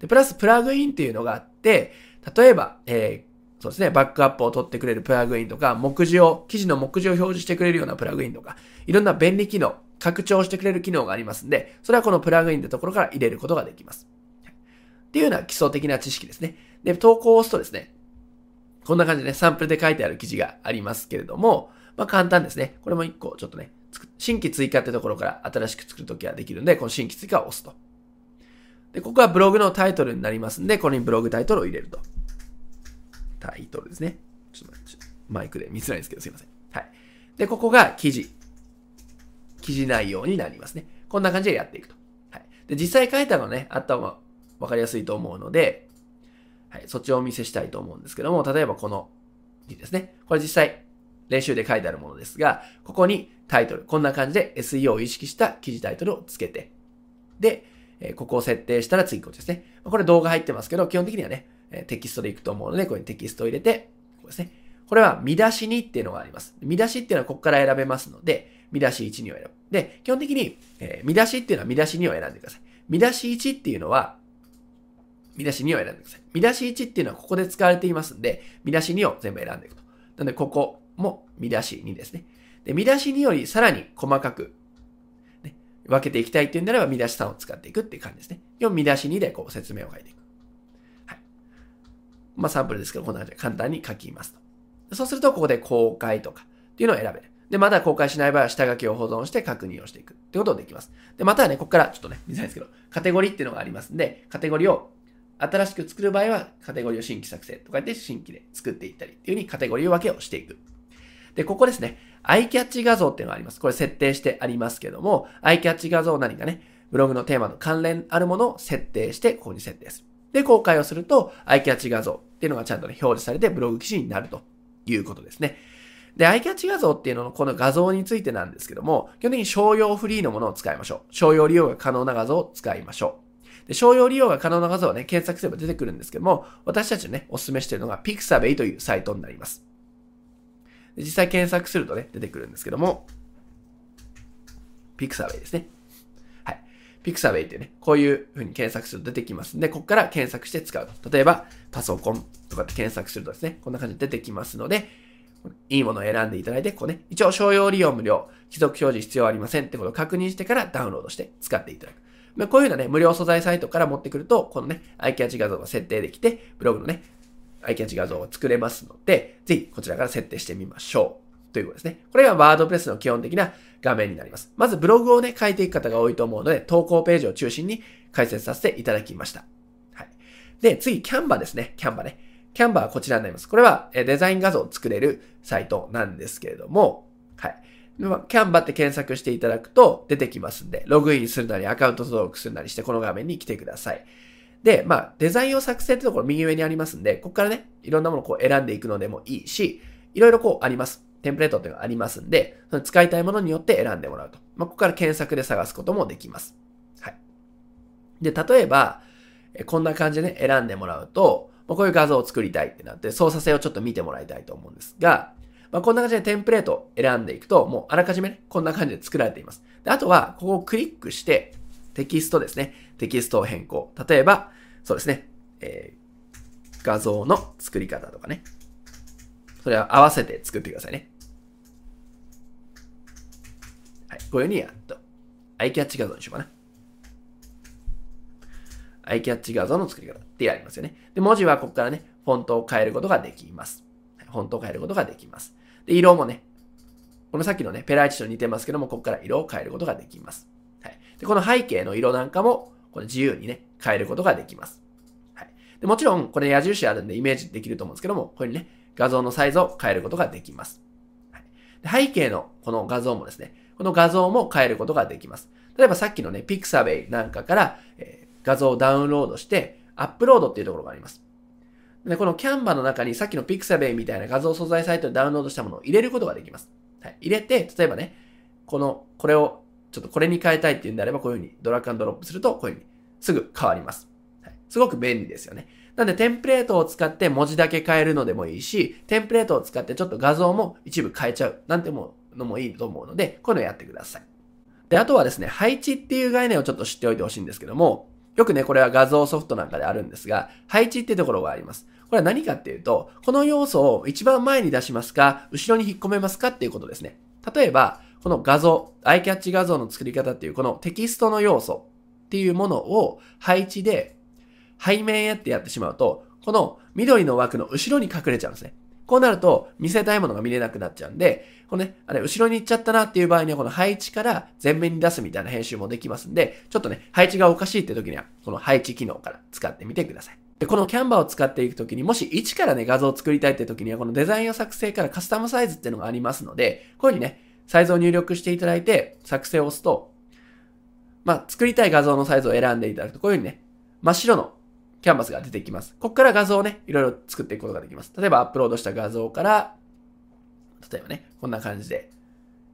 で、プラスプラグインっていうのがあって、例えば、えー、そうですね、バックアップを取ってくれるプラグインとか、目次を、記事の目次を表示してくれるようなプラグインとか、いろんな便利機能、拡張してくれる機能がありますんで、それはこのプラグインってところから入れることができます。っていうような基礎的な知識ですね。で、投稿を押すとですね、こんな感じでね、サンプルで書いてある記事がありますけれども、まあ簡単ですね。これも一個ちょっとね、新規追加ってところから新しく作るときはできるんで、この新規追加を押すと。で、ここはブログのタイトルになりますんで、これにブログタイトルを入れると。タイトルですね。ちょっと待って、マイクで見づらいんですけど、すいません。はい。で、ここが記事。記事内容になりますね。こんな感じでやっていくと。はい。で、実際書いたのね、あった方がわかりやすいと思うので、はい、そっちをお見せしたいと思うんですけども、例えばこの字ですね。これ実際練習で書いてあるものですが、ここにタイトル、こんな感じで SEO を意識した記事タイトルをつけて、で、ここを設定したら次こっちですね。これ動画入ってますけど、基本的にはね、テキストでいくと思うので、ここにテキストを入れて、ここですね。これは見出しにっていうのがあります。見出しっていうのはここから選べますので、見出し1、2を選ぶ。で、基本的に、え、見出しっていうのは見出し2を選んでください。見出し1っていうのは、見出し2を選んでください。見出し1っていうのはここで使われていますんで、見出し2を全部選んでいくと。なので、ここも見出し2ですね。で、見出し2よりさらに細かく、ね、分けていきたいっていうんであれば、見出し3を使っていくっていう感じですね。要は見出し2でこう説明を書いていく。はい。まあ、サンプルですけど、こんな感じで簡単に書きますと。そうすると、ここで公開とかっていうのを選べる。で、まだ公開しない場合は下書きを保存して確認をしていくってことができます。で、またはね、ここからちょっとね、見づらいですけど、カテゴリーっていうのがありますんで、カテゴリーを新しく作る場合は、カテゴリーを新規作成とか言って新規で作っていったりっていう風にカテゴリー分けをしていく。で、ここですね、アイキャッチ画像っていうのがあります。これ設定してありますけども、アイキャッチ画像何かね、ブログのテーマの関連あるものを設定して、ここに設定する。で、公開をすると、アイキャッチ画像っていうのがちゃんとね、表示されてブログ記事になるということですね。で、アイキャッチ画像っていうののこの画像についてなんですけども、基本的に商用フリーのものを使いましょう。商用利用が可能な画像を使いましょう。で、商用利用が可能な画像はね、検索すれば出てくるんですけども、私たちね、お勧めしているのが Pixabay というサイトになります。実際検索するとね、出てくるんですけども、Pixabay ですね。はい。Pixabay ってね、こういう風に検索すると出てきますんで、ここから検索して使うと。例えば、パソコンとかって検索するとですね、こんな感じで出てきますので、いいものを選んでいただいて、こうね、一応商用利用無料、貴族表示必要ありませんってことを確認してからダウンロードして使っていただく。まあ、こういうようなね、無料素材サイトから持ってくると、このね、アイキャッチ画像が設定できて、ブログのね、アイキャッチ画像を作れますので、ぜひこちらから設定してみましょう。ということですね。これがワードプレスの基本的な画面になります。まずブログをね、書いていく方が多いと思うので、投稿ページを中心に解説させていただきました。はい。で、次、キャンバですね。キャンバね。キャンバーはこちらになります。これはデザイン画像を作れるサイトなんですけれども、はい。キャンバって検索していただくと出てきますんで、ログインするなりアカウント登録するなりしてこの画面に来てください。で、まあ、デザインを作成ってところ右上にありますんで、ここからね、いろんなものをこう選んでいくのでもいいし、いろいろこうあります。テンプレートっていうのがありますんで、その使いたいものによって選んでもらうと。まあ、ここから検索で探すこともできます。はい。で、例えば、こんな感じでね、選んでもらうと、まあ、こういう画像を作りたいってなって、操作性をちょっと見てもらいたいと思うんですが、まあ、こんな感じでテンプレートを選んでいくと、もうあらかじめね、こんな感じで作られています。であとは、ここをクリックして、テキストですね。テキストを変更。例えば、そうですね。えー、画像の作り方とかね。それは合わせて作ってくださいね。はい。こういうふうにやっと。アイキャッチ画像にしようかな。アイキャッチ画像の作り方ってやりますよね。で、文字はここからね、フォントを変えることができます。フォントを変えることができます。で、色もね、このさっきのね、ペライチと似てますけども、ここから色を変えることができます。はい。で、この背景の色なんかも、これ自由にね、変えることができます。はい。で、もちろん、これ矢印あるんでイメージできると思うんですけども、これにね、画像のサイズを変えることができます。はい。で背景のこの画像もですね、この画像も変えることができます。例えばさっきのね、ピクサベイなんかから、えー画像をダウンロードして、アップロードっていうところがあります。で、このキャンバの中にさっきの Pixabay みたいな画像素材サイトでダウンロードしたものを入れることができます。はい。入れて、例えばね、この、これを、ちょっとこれに変えたいっていうんであれば、こういうふうにドラッグドロップすると、こういうふうにすぐ変わります。はい。すごく便利ですよね。なんで、テンプレートを使って文字だけ変えるのでもいいし、テンプレートを使ってちょっと画像も一部変えちゃうなんてものもいいと思うので、こういうのをやってください。で、あとはですね、配置っていう概念をちょっと知っておいてほしいんですけども、よくね、これは画像ソフトなんかであるんですが、配置っていうところがあります。これは何かっていうと、この要素を一番前に出しますか、後ろに引っ込めますかっていうことですね。例えば、この画像、アイキャッチ画像の作り方っていうこのテキストの要素っていうものを配置で背面へってやってしまうと、この緑の枠の後ろに隠れちゃうんですね。こうなると見せたいものが見れなくなっちゃうんで、このね、あれ、後ろに行っちゃったなっていう場合には、この配置から前面に出すみたいな編集もできますんで、ちょっとね、配置がおかしいって時には、この配置機能から使ってみてください。で、このキャンバーを使っていくときに、もし一からね、画像を作りたいって時には、このデザインを作成からカスタムサイズっていうのがありますので、こういうふうにね、サイズを入力していただいて、作成を押すと、まあ、作りたい画像のサイズを選んでいただくと、こういうふうにね、真っ白のキャンバスが出てきます。ここから画像をね、いろいろ作っていくことができます。例えばアップロードした画像から、例えばね、こんな感じで、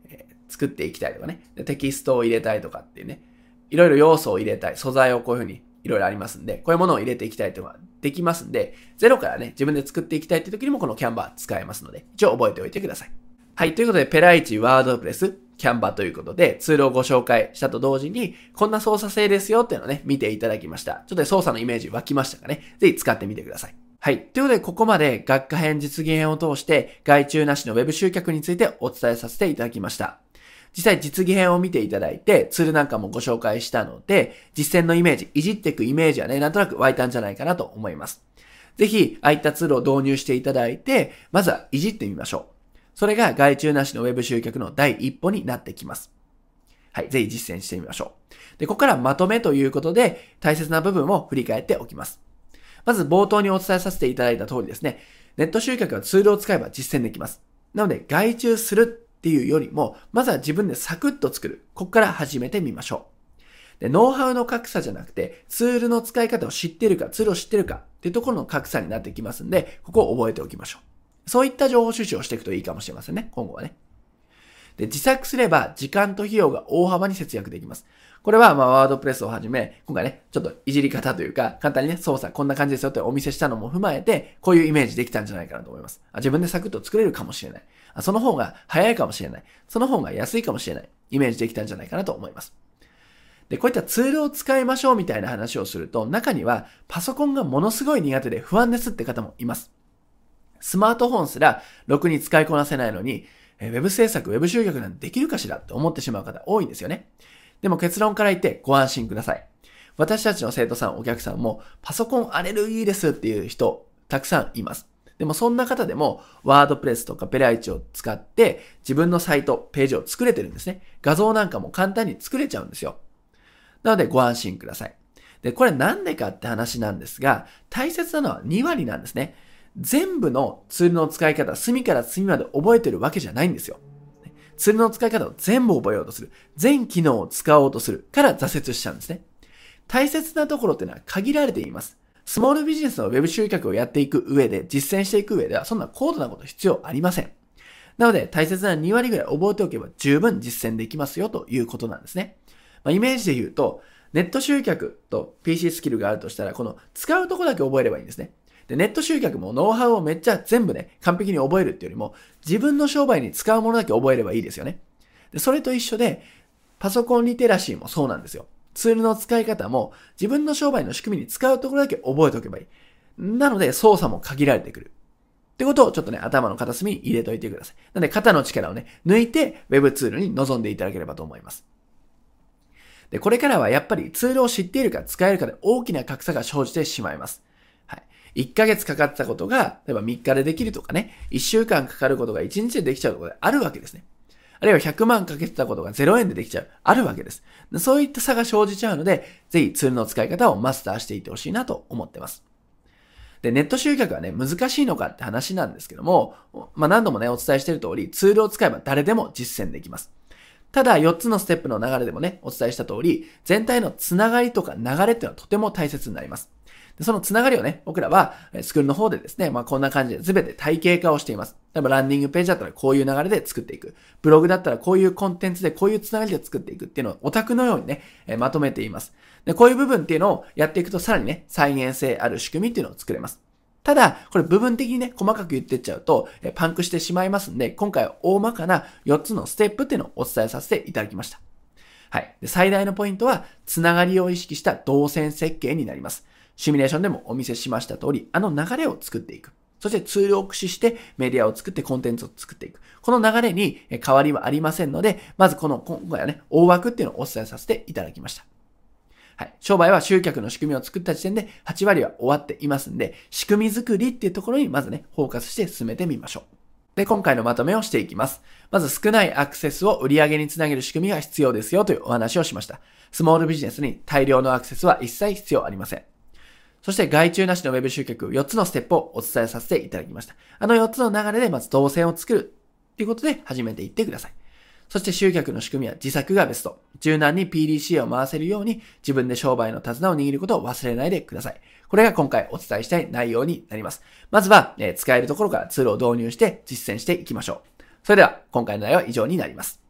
えー、作っていきたいとかねで、テキストを入れたいとかっていうね、いろいろ要素を入れたい、素材をこういうふうにいろいろありますんで、こういうものを入れていきたいというのができますんで、ゼロからね、自分で作っていきたいって時にもこのキャンバー使えますので、一応覚えておいてください。はい。ということで、ペライチワードプレス、キャンバということで、ツールをご紹介したと同時に、こんな操作性ですよっていうのをね、見ていただきました。ちょっと操作のイメージ湧きましたかね。ぜひ使ってみてください。はい。ということで、ここまで学科編実現編を通して、外注なしの Web 集客についてお伝えさせていただきました。実際実技編を見ていただいて、ツールなんかもご紹介したので、実践のイメージ、いじっていくイメージはね、なんとなく湧いたんじゃないかなと思います。ぜひ、ああいったツールを導入していただいて、まずはいじってみましょう。それが外注なしの Web 集客の第一歩になってきます。はい。ぜひ実践してみましょう。で、ここからまとめということで、大切な部分を振り返っておきます。まず冒頭にお伝えさせていただいた通りですね、ネット集客はツールを使えば実践できます。なので、外注するっていうよりも、まずは自分でサクッと作る。ここから始めてみましょう。で、ノウハウの格差じゃなくて、ツールの使い方を知ってるか、ツールを知ってるかっていうところの格差になってきますんで、ここを覚えておきましょう。そういった情報収集をしていくといいかもしれませんね、今後はね。で、自作すれば時間と費用が大幅に節約できます。これは、まあ、ワードプレスをはじめ、今回ね、ちょっといじり方というか、簡単にね、操作こんな感じですよってお見せしたのも踏まえて、こういうイメージできたんじゃないかなと思います。あ自分でサクッと作れるかもしれない。あその方が早いかもしれない。その方が安いかもしれない。イメージできたんじゃないかなと思います。で、こういったツールを使いましょうみたいな話をすると、中にはパソコンがものすごい苦手で不安ですって方もいます。スマートフォンすらろくに使いこなせないのに、ウェブ制作、ウェブ集客なんてできるかしらって思ってしまう方多いんですよね。でも結論から言ってご安心ください。私たちの生徒さん、お客さんもパソコンアレルギーですっていう人たくさんいます。でもそんな方でもワードプレスとかペライチを使って自分のサイト、ページを作れてるんですね。画像なんかも簡単に作れちゃうんですよ。なのでご安心ください。で、これなんでかって話なんですが、大切なのは2割なんですね。全部のツールの使い方、隅から隅まで覚えてるわけじゃないんですよ。ツールの使い方を全部覚えようとする。全機能を使おうとするから挫折しちゃうんですね。大切なところっていうのは限られています。スモールビジネスのウェブ集客をやっていく上で、実践していく上では、そんな高度なこと必要ありません。なので、大切な2割ぐらい覚えておけば十分実践できますよということなんですね。まあ、イメージで言うと、ネット集客と PC スキルがあるとしたら、この使うとこだけ覚えればいいんですね。で、ネット集客もノウハウをめっちゃ全部ね、完璧に覚えるっていうよりも、自分の商売に使うものだけ覚えればいいですよね。で、それと一緒で、パソコンリテラシーもそうなんですよ。ツールの使い方も自分の商売の仕組みに使うところだけ覚えておけばいい。なので操作も限られてくる。ってことをちょっとね、頭の片隅に入れといてください。なので肩の力をね、抜いて Web ツールに臨んでいただければと思います。で、これからはやっぱりツールを知っているか使えるかで大きな格差が生じてしまいます。1ヶ月かかったことが、例えば3日でできるとかね、1週間かかることが1日でできちゃうとかであるわけですね。あるいは100万かけてたことが0円でできちゃう。あるわけです。そういった差が生じちゃうので、ぜひツールの使い方をマスターしていってほしいなと思ってます。で、ネット集客はね、難しいのかって話なんですけども、まあ、何度もね、お伝えしている通り、ツールを使えば誰でも実践できます。ただ、4つのステップの流れでもね、お伝えした通り、全体のつながりとか流れっていうのはとても大切になります。でそのつながりをね、僕らは、スクールの方でですね、まあこんな感じで全て体系化をしています。例えばランディングページだったらこういう流れで作っていく。ブログだったらこういうコンテンツでこういうつながりで作っていくっていうのをオタクのようにね、えまとめています。で、こういう部分っていうのをやっていくとさらにね、再現性ある仕組みっていうのを作れます。ただ、これ部分的にね、細かく言ってっちゃうと、えパンクしてしまいますんで、今回は大まかな4つのステップっていうのをお伝えさせていただきました。はい。で最大のポイントは、つながりを意識した動線設計になります。シミュレーションでもお見せしました通り、あの流れを作っていく。そしてツールを駆使してメディアを作ってコンテンツを作っていく。この流れに変わりはありませんので、まずこの今回はね、大枠っていうのをお伝えさせていただきました。はい。商売は集客の仕組みを作った時点で8割は終わっていますんで、仕組み作りっていうところにまずね、フォーカスして進めてみましょう。で、今回のまとめをしていきます。まず少ないアクセスを売り上げにつなげる仕組みが必要ですよというお話をしました。スモールビジネスに大量のアクセスは一切必要ありません。そして外注なしの Web 集客4つのステップをお伝えさせていただきました。あの4つの流れでまず動線を作るということで始めていってください。そして集客の仕組みは自作がベスト。柔軟に PDCA を回せるように自分で商売の手綱を握ることを忘れないでください。これが今回お伝えしたい内容になります。まずは、えー、使えるところからツールを導入して実践していきましょう。それでは今回の内容は以上になります。